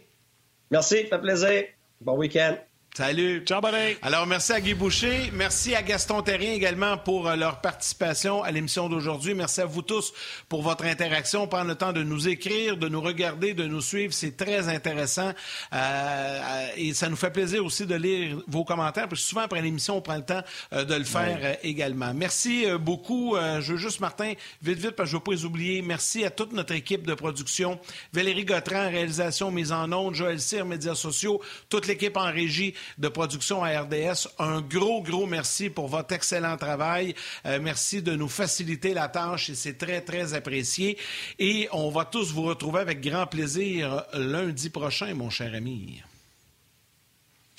Merci, fait plaisir. Bon week-end. Salut. Ciao, Alors, merci à Guy Boucher. Merci à Gaston Terrien également pour euh, leur participation à l'émission d'aujourd'hui. Merci à vous tous pour votre interaction. Prendre le temps de nous écrire, de nous regarder, de nous suivre. C'est très intéressant. Euh, et ça nous fait plaisir aussi de lire vos commentaires. Parce que souvent, après l'émission, on prend le temps euh, de le faire également. Merci beaucoup. je veux juste, Martin, vite, vite, parce que je ne veux pas les oublier. Merci à toute notre équipe de production. Valérie Gautran, réalisation, mise en onde. Joël Cyr, médias sociaux. Toute l'équipe en régie de production à RDS. Un gros, gros merci pour votre excellent travail. Euh, merci de nous faciliter la tâche et c'est très, très apprécié. Et on va tous vous retrouver avec grand plaisir lundi prochain, mon cher ami.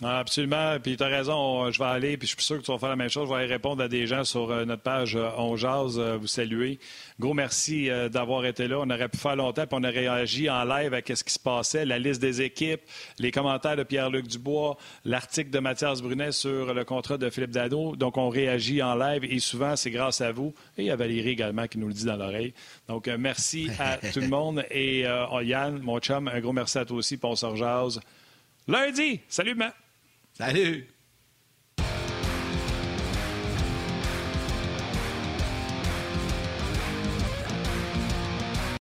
Ah, absolument. Puis tu as raison, je vais aller, puis je suis sûr que tu vas faire la même chose. Je vais aller répondre à des gens sur euh, notre page euh, On Jase, euh, vous saluer. Gros merci d'avoir été là. On aurait pu faire longtemps, puis on a réagi en live à ce qui se passait, la liste des équipes, les commentaires de Pierre-Luc Dubois, l'article de Mathias Brunet sur le contrat de Philippe Dano. Donc, on réagit en live et souvent, c'est grâce à vous. Et à Valérie également qui nous le dit dans l'oreille. Donc, merci à tout le monde. Et Yann, mon chum, un gros merci à toi aussi, pour on se Lundi! Salut, Matt! Salut